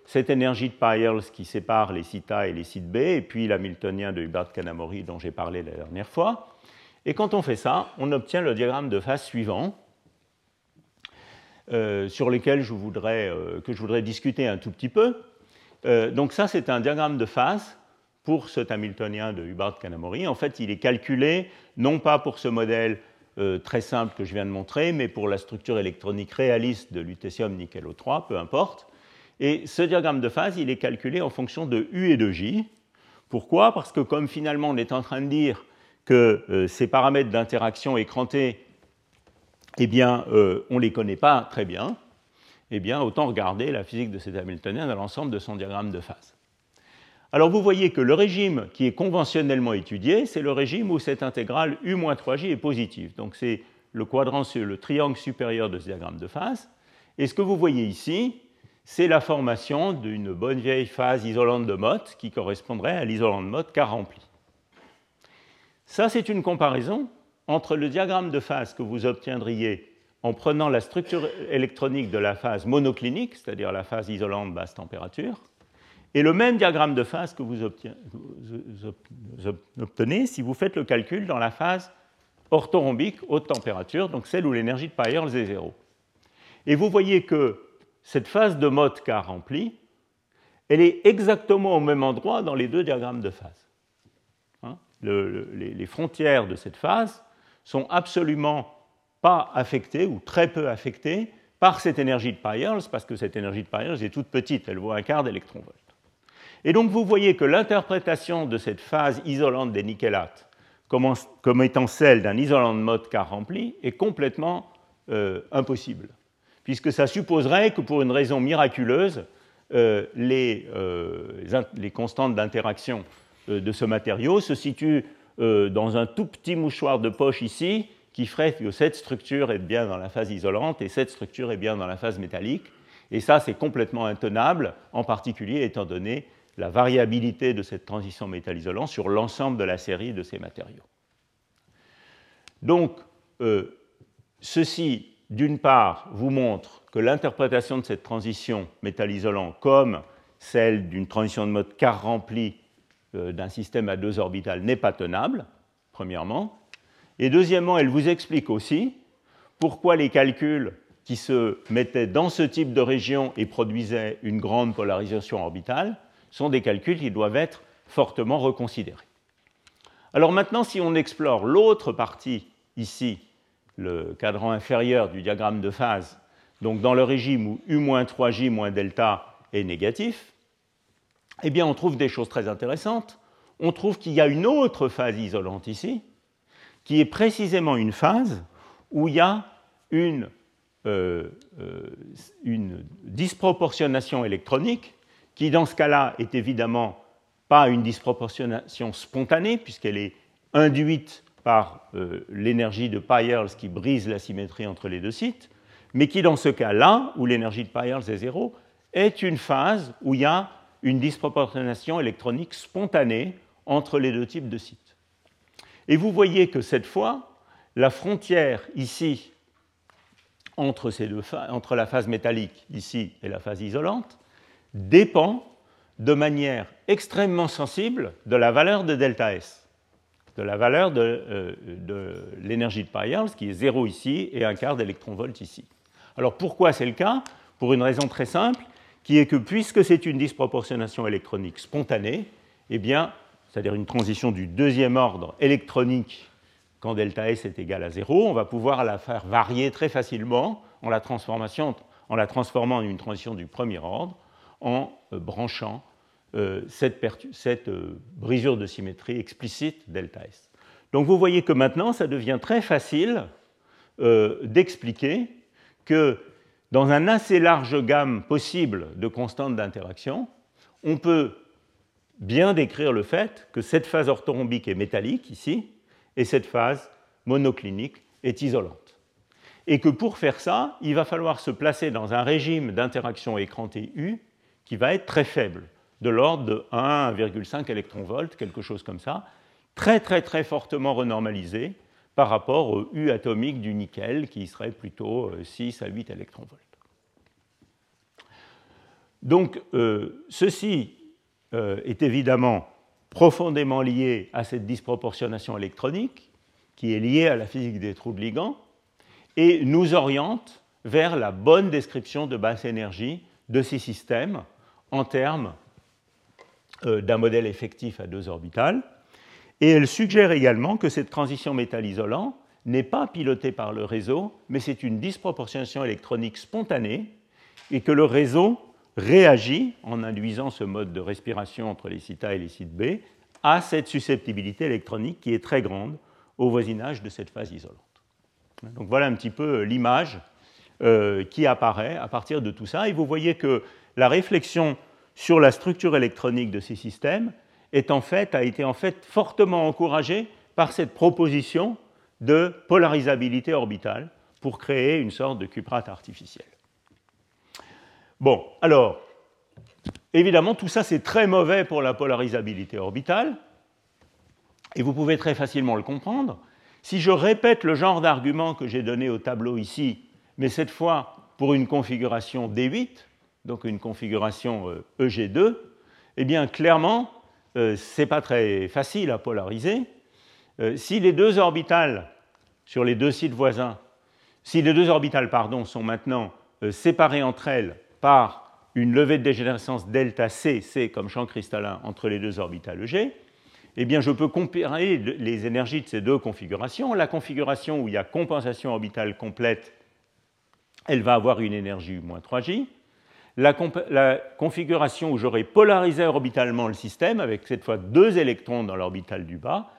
cette énergie de Peierls qui sépare les sites A et les sites B, et puis l'Hamiltonien de Hubbard-Kanamori dont j'ai parlé la dernière fois. Et quand on fait ça, on obtient le diagramme de phase suivant, euh, sur lequel je voudrais, euh, que je voudrais discuter un tout petit peu. Euh, donc ça, c'est un diagramme de phase pour cet Hamiltonien de Hubbard-Kanamori. En fait, il est calculé non pas pour ce modèle très simple que je viens de montrer, mais pour la structure électronique réaliste de lutetium nickel O3, peu importe. Et ce diagramme de phase, il est calculé en fonction de U et de J. Pourquoi? Parce que comme finalement on est en train de dire que euh, ces paramètres d'interaction écrantés, eh bien, euh, on ne les connaît pas très bien, eh bien, autant regarder la physique de cet Hamiltonien dans l'ensemble de son diagramme de phase. Alors vous voyez que le régime qui est conventionnellement étudié, c'est le régime où cette intégrale U-3J est positive. Donc c'est le quadrant, le triangle supérieur de ce diagramme de phase. Et ce que vous voyez ici, c'est la formation d'une bonne vieille phase isolante de Mott qui correspondrait à l'isolant de Mott qu'a rempli. Ça, c'est une comparaison entre le diagramme de phase que vous obtiendriez en prenant la structure électronique de la phase monoclinique, c'est-à-dire la phase isolante basse température, et le même diagramme de phase que vous, obtenez si vous faites le calcul dans la phase orthorhombique haute température, donc celle où l'énergie de Peierls est zéro. Et vous voyez que cette phase de mode qu'a remplie, elle est exactement au même endroit dans les deux diagrammes de phase. Hein, les, frontières de cette phase sont absolument pas affectées ou très peu affectées par cette énergie de Peierls, parce que cette énergie de Peierls est toute petite, elle vaut un quart d'électron-volt. Et donc vous voyez que l'interprétation de cette phase isolante des nickelates comme, étant celle d'un isolant de mode qu'a rempli est complètement euh, impossible puisque ça supposerait que pour une raison miraculeuse, euh, euh, les, constantes d'interaction de ce matériau se situent dans un tout petit mouchoir de poche ici, qui ferait que cette structure est bien dans la phase isolante et cette structure est bien dans la phase métallique. Et ça, c'est complètement intenable, en particulier étant donné la variabilité de cette transition métal-isolant sur l'ensemble de la série de ces matériaux. Donc, ceci d'une part, vous montre que l'interprétation de cette transition métal-isolant comme celle d'une transition de mode quart rempli euh, d'un système à deux orbitales n'est pas tenable, premièrement. Et deuxièmement, elle vous explique aussi pourquoi les calculs qui se mettaient dans ce type de région et produisaient une grande polarisation orbitale sont des calculs qui doivent être fortement reconsidérés. Alors maintenant, si on explore l'autre partie ici le cadran inférieur du diagramme de phase, donc dans le régime où U-3J moins delta est négatif, eh bien on trouve des choses très intéressantes. On trouve qu'il y a une autre phase isolante ici, qui est précisément une phase où il y a une, euh, euh, une disproportionnation électronique, qui dans ce cas-là est évidemment pas une disproportionnation spontanée, puisqu'elle est induite par euh, l'énergie de Peierls qui brise la symétrie entre les deux sites, mais qui, dans ce cas-là, où l'énergie de Peierls est zéro, est une phase où il y a une disproportionnation électronique spontanée entre les deux types de sites. Et vous voyez que cette fois, la frontière ici entre la phase métallique ici et la phase isolante dépend de manière extrêmement sensible de la valeur de delta S de la valeur de, euh, l'énergie de Peierls, qui est 0 ici et un quart d'électron-volt ici. Alors pourquoi c'est le cas? Pour une raison très simple, qui est que puisque c'est une disproportionnation électronique spontanée, eh bien, c'est-à-dire une transition du deuxième ordre électronique quand delta S est égal à 0, on va pouvoir la faire varier très facilement en la transformant en une transition du premier ordre, en euh, branchant euh, cette, euh, brisure de symétrie explicite delta S. Donc vous voyez que maintenant, ça devient très facile d'expliquer que dans un assez large gamme possible de constantes d'interaction, on peut bien décrire le fait que cette phase orthorhombique est métallique ici, et cette phase monoclinique est isolante. Et que pour faire ça, il va falloir se placer dans un régime d'interaction écran TU qui va être très faible, de l'ordre de 1,5 électronvolts, quelque chose comme ça, très très très fortement renormalisé par rapport au U atomique du nickel qui serait plutôt 6 euh, à 8 électronvolts. Donc euh, ceci euh, est évidemment profondément lié à cette disproportionnation électronique qui est liée à la physique des trous de ligand et nous oriente vers la bonne description de basse énergie de ces systèmes en termes euh, d'un modèle effectif à deux orbitales. Et elle suggère également que cette transition métal-isolant n'est pas pilotée par le réseau, mais c'est une disproportionnation électronique spontanée, et que le réseau réagit, en induisant ce mode de respiration entre les sites A et les sites B, à cette susceptibilité électronique qui est très grande au voisinage de cette phase isolante. Donc voilà un petit peu l'image euh, qui apparaît à partir de tout ça. Et vous voyez que la réflexion sur la structure électronique de ces systèmes a été en fait fortement encouragée par cette proposition de polarisabilité orbitale pour créer une sorte de cuprate artificielle. Bon, alors, évidemment, tout ça, c'est très mauvais pour la polarisabilité orbitale, et vous pouvez très facilement le comprendre. Si je répète le genre d'argument que j'ai donné au tableau ici, mais cette fois pour une configuration D8, donc une configuration EG2, euh, e eh bien, clairement, euh, ce n'est pas très facile à polariser. Euh, si les deux orbitales sur les deux sites voisins, si les deux orbitales pardon, sont maintenant séparées entre elles par une levée de dégénérescence delta C, C comme champ cristallin entre les deux orbitales G, eh bien je peux comparer les énergies de ces deux configurations. La configuration où il y a compensation orbitale complète, elle va avoir une énergie moins 3J. La, configuration où j'aurai polarisé orbitalement le système, avec cette fois deux électrons dans l'orbital du bas,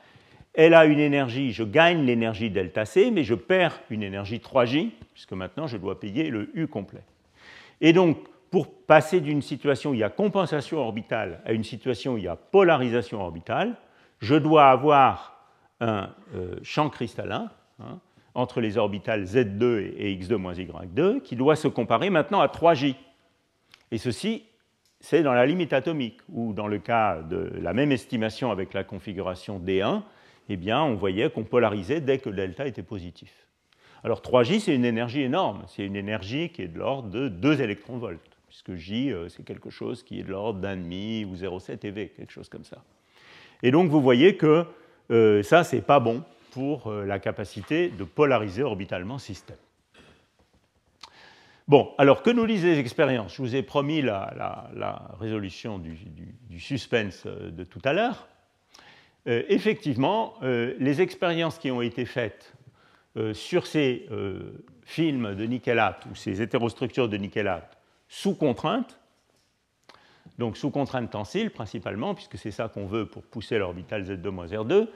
elle a une énergie, je gagne l'énergie delta C, mais je perds une énergie 3J, puisque maintenant je dois payer le U complet. Et donc, pour passer d'une situation où il y a compensation orbitale à une situation où il y a polarisation orbitale, je dois avoir un euh, champ cristallin hein, entre les orbitales Z2 et X2-Y2 qui doit se comparer maintenant à 3J. Et ceci, c'est dans la limite atomique, ou dans le cas de la même estimation avec la configuration D1, eh bien, on voyait qu'on polarisait dès que delta était positif. Alors 3J, c'est une énergie énorme, c'est une énergie qui est de l'ordre de 2 électronvolts, puisque J, euh, c'est quelque chose qui est de l'ordre d'un demi ou 0,7 eV, quelque chose comme ça. Et donc vous voyez que euh, ça, c'est pas bon pour euh, la capacité de polariser orbitalement le système. Bon, alors que nous disent les expériences? Je vous ai promis la, résolution du, suspense de tout à l'heure. effectivement, les expériences qui ont été faites euh, sur ces euh, films de nickelate ou ces hétérostructures de nickelate sous contrainte, donc sous contrainte tensile principalement, puisque c'est ça qu'on veut pour pousser l'orbital Z2-R2,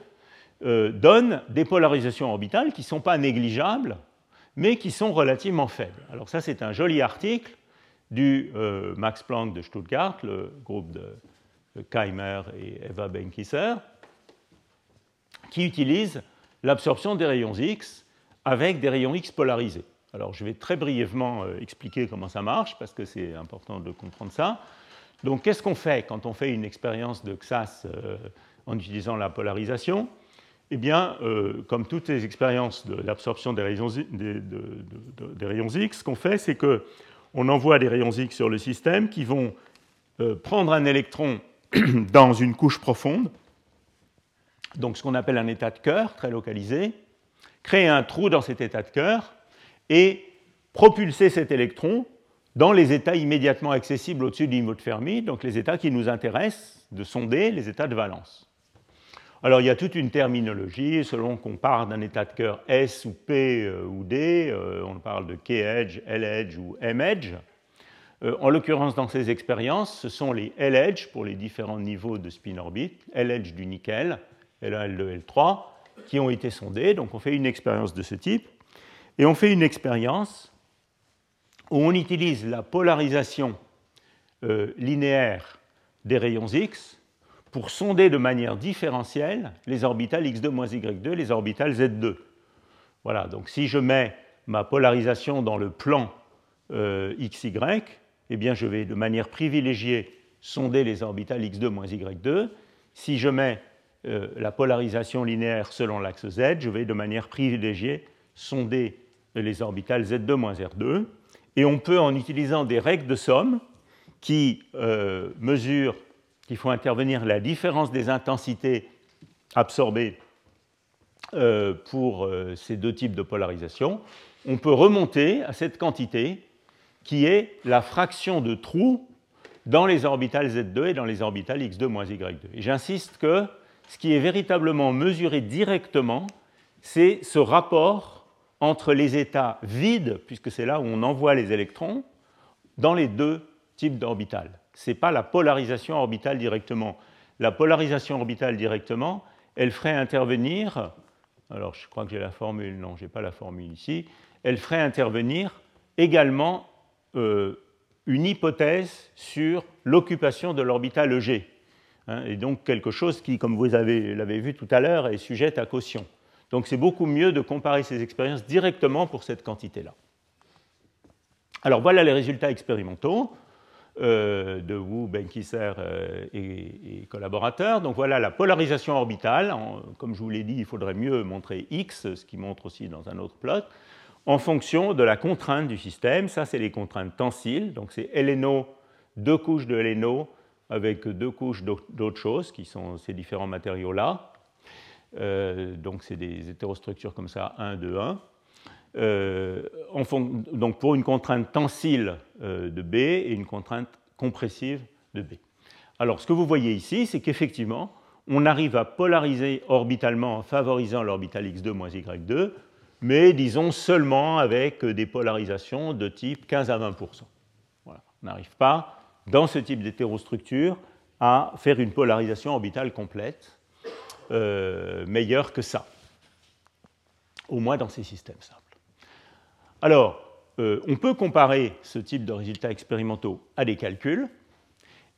euh, donnent des polarisations orbitales qui ne sont pas négligeables, mais qui sont relativement faibles. Alors ça, c'est un joli article du Max Planck de Stuttgart, le groupe de Keimer et Eva Benkisser, qui utilise l'absorption des rayons X avec des rayons X polarisés. Alors je vais très brièvement euh, expliquer comment ça marche, parce que c'est important de comprendre ça. Donc qu'est-ce qu'on fait quand on fait une expérience de XAS euh, en utilisant la polarisation? Eh bien, euh, comme toutes les expériences de l'absorption des, rayons, X, ce qu'on fait, c'est qu'on envoie des rayons X sur le système qui vont prendre un électron dans une couche profonde, donc ce qu'on appelle un état de cœur très localisé, créer un trou dans cet état de cœur et propulser cet électron dans les états immédiatement accessibles au-dessus du niveau de Fermi, donc les états qui nous intéressent de sonder, les états de valence. Alors il y a toute une terminologie, selon qu'on part d'un état de cœur S ou P euh, ou D, euh, on parle de K-edge, L-edge ou M-edge. Euh, en l'occurrence, dans ces expériences, ce sont les L-edge pour les différents niveaux de spin orbite, L-edge du nickel, L1, L2, L3, qui ont été sondés. Donc on fait une expérience de ce type. Et on fait une expérience où on utilise la polarisation linéaire des rayons X pour sonder de manière différentielle les orbitales x2 moins y2 les orbitales z2. Voilà, donc si je mets ma polarisation dans le plan euh, xy, eh bien je vais de manière privilégiée sonder les orbitales x2 moins y2. Si je mets euh, la polarisation linéaire selon l'axe z, je vais de manière privilégiée sonder les orbitales z2 moins r2. Et on peut, en utilisant des règles de somme qui euh, mesurent, qui font intervenir la différence des intensités absorbées euh, pour ces deux types de polarisation, on peut remonter à cette quantité qui est la fraction de trous dans les orbitales Z2 et dans les orbitales X2 moins Y2. Et j'insiste que ce qui est véritablement mesuré directement, c'est ce rapport entre les états vides, puisque c'est là où on envoie les électrons, dans les deux types d'orbitales. Ce n'est pas la polarisation orbitale directement. La polarisation orbitale directement, elle ferait intervenir, alors je crois que j'ai la formule, non, je n'ai pas la formule ici, elle ferait intervenir également euh, une hypothèse sur l'occupation de l'orbital EG. Hein, et donc quelque chose qui, comme vous l'avez vu tout à l'heure, est sujette à caution. Donc c'est beaucoup mieux de comparer ces expériences directement pour cette quantité-là. Alors voilà les résultats expérimentaux euh, de Wu, Benkisser euh, et, collaborateurs. Donc voilà la polarisation orbitale. comme je vous l'ai dit, il faudrait mieux montrer X, ce qui montre aussi dans un autre plot en fonction de la contrainte du système. Ça, c'est les contraintes tensiles. Donc, c'est LNO, deux couches de LNO avec deux couches d'autres choses, qui sont ces différents matériaux-là. Euh, donc, c'est des hétérostructures comme ça, 1, 2, 1. Donc, pour une contrainte tensile euh, de B et une contrainte compressive de B. Alors, ce que vous voyez ici, c'est qu'effectivement, on arrive à polariser orbitalement en favorisant l'orbital x2 moins y2 mais disons seulement avec des polarisations de type 15 à 20% On n'arrive pas, dans ce type d'hétérostructure, à faire une polarisation orbitale complète euh, meilleure que ça, au moins dans ces systèmes simples. Alors, euh, on peut comparer ce type de résultats expérimentaux à des calculs,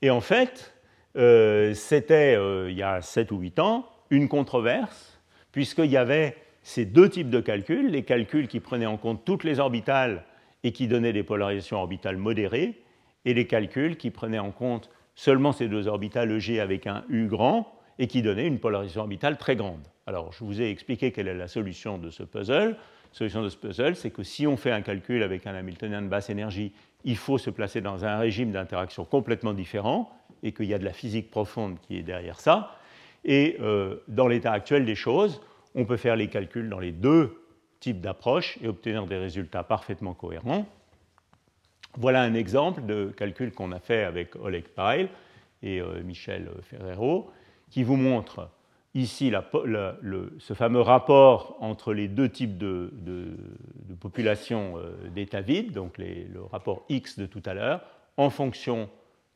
et en fait, euh, c'était il y a 7 ou 8 ans une controverse, puisqu'il y avait ces deux types de calculs, les calculs qui prenaient en compte toutes les orbitales et qui donnaient des polarisations orbitales modérées, et les calculs qui prenaient en compte seulement ces deux orbitales EG avec un U grand et qui donnaient une polarisation orbitale très grande. Alors, je vous ai expliqué quelle est la solution de ce puzzle. Solution de ce puzzle, c'est que si on fait un calcul avec un Hamiltonien de basse énergie, il faut se placer dans un régime d'interaction complètement différent et qu'il y a de la physique profonde qui est derrière ça. Et euh, dans l'état actuel des choses, on peut faire les calculs dans les deux types d'approches et obtenir des résultats parfaitement cohérents. Voilà un exemple de calcul qu'on a fait avec Oleg Pyle et euh, Michel Ferrero, qui vous montre ici ce fameux rapport entre les deux types de, populations euh, d'état vide, donc le rapport X de tout à l'heure, en fonction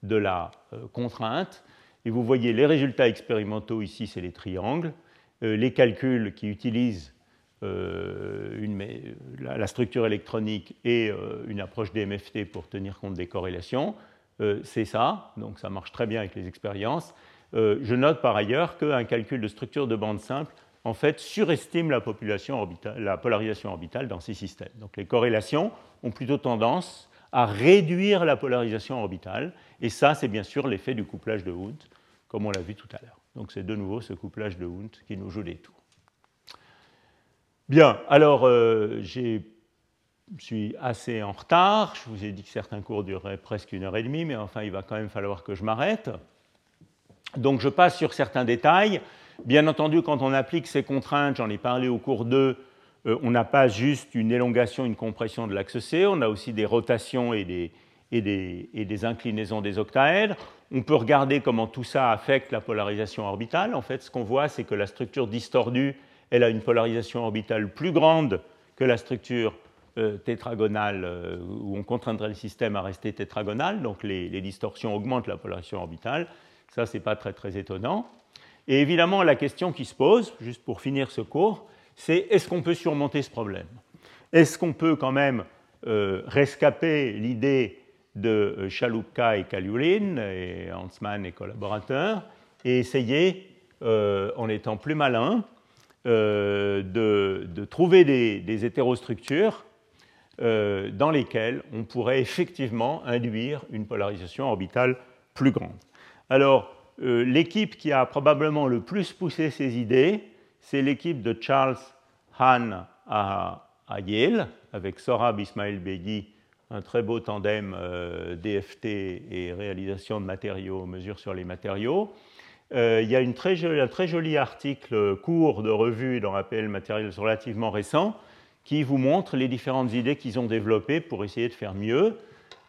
de la euh, contrainte. Et vous voyez les résultats expérimentaux ici, c'est les triangles, euh, les calculs qui utilisent euh, la, structure électronique et une approche DMFT pour tenir compte des corrélations, c'est ça, donc ça marche très bien avec les expériences. Je note par ailleurs qu'un calcul de structure de bande simple en fait, surestime la, la polarisation orbitale dans ces systèmes. Donc les corrélations ont plutôt tendance à réduire la polarisation orbitale, et ça, c'est bien sûr l'effet du couplage de Hund, comme on l'a vu tout à l'heure. Donc c'est de nouveau ce couplage de Hund qui nous joue des tours. Bien, alors euh, je suis assez en retard. Je vous ai dit que certains cours dureraient presque une heure et demie, mais enfin il va quand même falloir que je m'arrête. Donc je passe sur certains détails. Bien entendu, quand on applique ces contraintes, j'en ai parlé au cours 2, euh, on n'a pas juste une élongation, une compression de l'axe C, on a aussi des rotations et des, inclinaisons des octaèdres. On peut regarder comment tout ça affecte la polarisation orbitale. En fait, ce qu'on voit, c'est que la structure distordue, elle a une polarisation orbitale plus grande que la structure euh, tétragonale euh, où on contraindrait le système à rester tétragonal. Donc les distorsions augmentent la polarisation orbitale. Ça, ce n'est pas très, étonnant. Et évidemment, la question qui se pose, juste pour finir ce cours, c'est est-ce qu'on peut surmonter ce problème? Est-ce qu'on peut quand même euh, rescaper l'idée de Chalupka et Kaliulin, et Hansmann et collaborateurs, et essayer, en étant plus malin, de, trouver des hétérostructures euh, dans lesquels on pourrait effectivement induire une polarisation orbitale plus grande? Alors, euh, l'équipe qui a probablement le plus poussé ces idées, c'est l'équipe de Charles Hahn à, Yale, avec Sorab Ismail Begui, un très beau tandem euh, DFT et réalisation de matériaux, mesures sur les matériaux. il y a un très joli article court de revue dans APL Matériels relativement récent qui vous montre les différentes idées qu'ils ont développées pour essayer de faire mieux,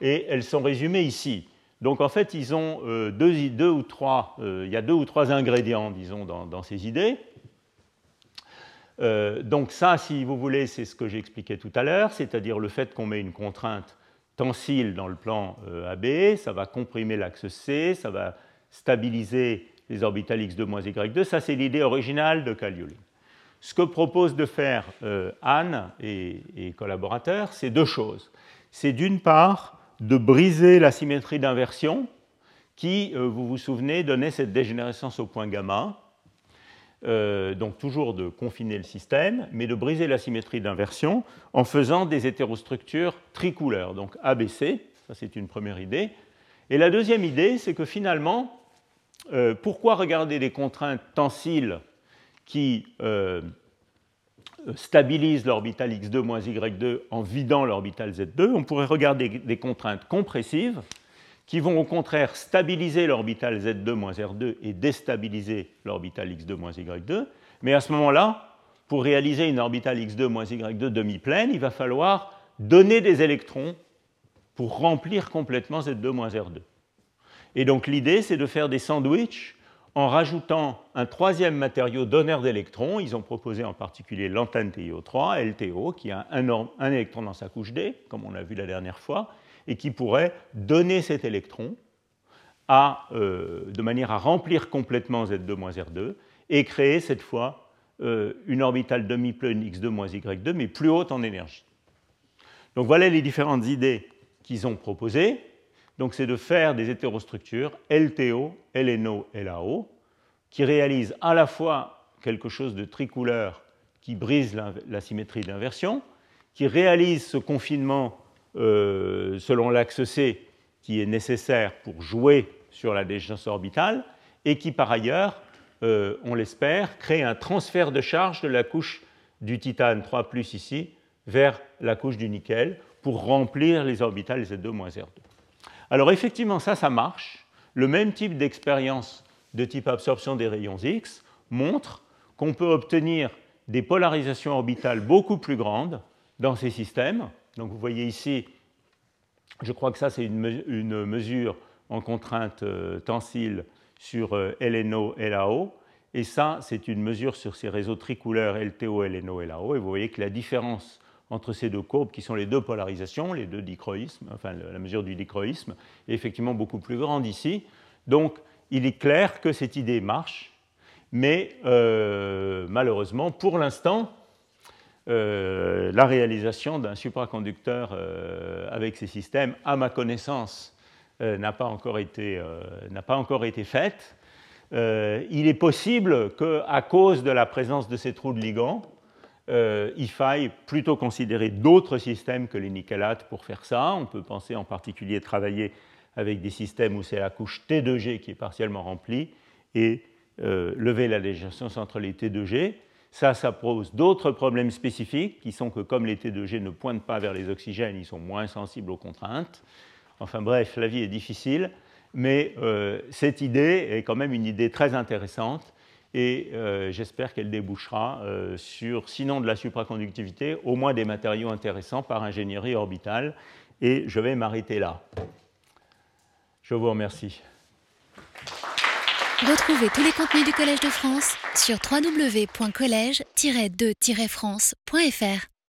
et elles sont résumées ici. Donc en fait, ils ont euh, deux, ou trois, euh, il y a deux ou trois ingrédients, disons, dans, ces idées. Euh, donc ça, si vous voulez, c'est ce que j'ai expliqué tout à l'heure, c'est-à-dire le fait qu'on met une contrainte tensile dans le plan AB, ça va comprimer l'axe C, ça va stabiliser les orbitales x2 moins y2. Ça, c'est l'idée originale de Caglioli. Ce que propose de faire Anne et, collaborateurs, c'est deux choses. C'est d'une part de briser la symétrie d'inversion qui, euh, vous vous souvenez, donnait cette dégénérescence au point gamma. Euh, donc toujours de confiner le système, mais de briser la symétrie d'inversion en faisant des hétérostructures tricouleurs, donc ABC, ça c'est une première idée. Et la deuxième idée, c'est que finalement, pourquoi regarder des contraintes tensiles qui euh, stabilise l'orbital x2 moins y2 en vidant l'orbital z2, on pourrait regarder des contraintes compressives qui vont au contraire stabiliser l'orbital z2 moins r2 et déstabiliser l'orbital x2 moins y2. Mais à ce moment-là, pour réaliser une orbitale x2 moins y2 demi-pleine, il va falloir donner des électrons pour remplir complètement z2 moins r2. Et donc l'idée, c'est de faire des sandwichs en rajoutant un troisième matériau donneur d'électrons. Ils ont proposé en particulier l'antenne TiO3, LTO, qui a un, électron dans sa couche D, comme on l'a vu la dernière fois, et qui pourrait donner cet électron euh, de manière à remplir complètement Z2-R2 et créer cette fois euh, une orbitale demi-pleine X2-Y2, mais plus haute en énergie. Donc voilà les différentes idées qu'ils ont proposées donc c'est de faire des hétérostructures LTO, LNO, LAO, qui réalisent à la fois quelque chose de tricouleur qui brise la, symétrie d'inversion, qui réalise ce confinement euh, selon l'axe C qui est nécessaire pour jouer sur la dégénérescence orbitale, et qui par ailleurs, euh, on l'espère, crée un transfert de charge de la couche du titane 3 ici vers la couche du nickel pour remplir les orbitales Z2-R2. Alors effectivement, ça, ça marche. Le même type d'expérience de type absorption des rayons X montre qu'on peut obtenir des polarisations orbitales beaucoup plus grandes dans ces systèmes. Donc vous voyez ici, je crois que ça c'est une, mesure en contrainte euh, tensile sur euh, LNO, LAO. Et ça, c'est une mesure sur ces réseaux tricouleurs LTO, LNO, LAO. Et vous voyez que la différence entre ces deux courbes qui sont les deux polarisations, les deux dichroïsmes, enfin la mesure du dichroïsme est effectivement beaucoup plus grande ici. Donc il est clair que cette idée marche, mais euh, malheureusement, pour l'instant, euh, la réalisation d'un supraconducteur euh, avec ces systèmes, à ma connaissance, n'a pas, encore été, pas encore été faite. il est possible qu'à cause de la présence de ces trous de ligand, euh, il faille plutôt considérer d'autres systèmes que les nickelates pour faire ça. On peut penser en particulier travailler avec des systèmes où c'est la couche T2G qui est partiellement remplie et euh, lever la dégénérescence entre les T2G. Ça, ça pose d'autres problèmes spécifiques qui sont que comme les T2G ne pointent pas vers les oxygènes, ils sont moins sensibles aux contraintes. Enfin bref, la vie est difficile, mais euh, cette idée est quand même une idée très intéressante et euh, j'espère qu'elle débouchera euh, sur, sinon de la supraconductivité, au moins des matériaux intéressants par ingénierie orbitale. Et je vais m'arrêter là. Je vous remercie. Retrouvez tous les contenus du Collège de France sur www.colège-2-france.fr.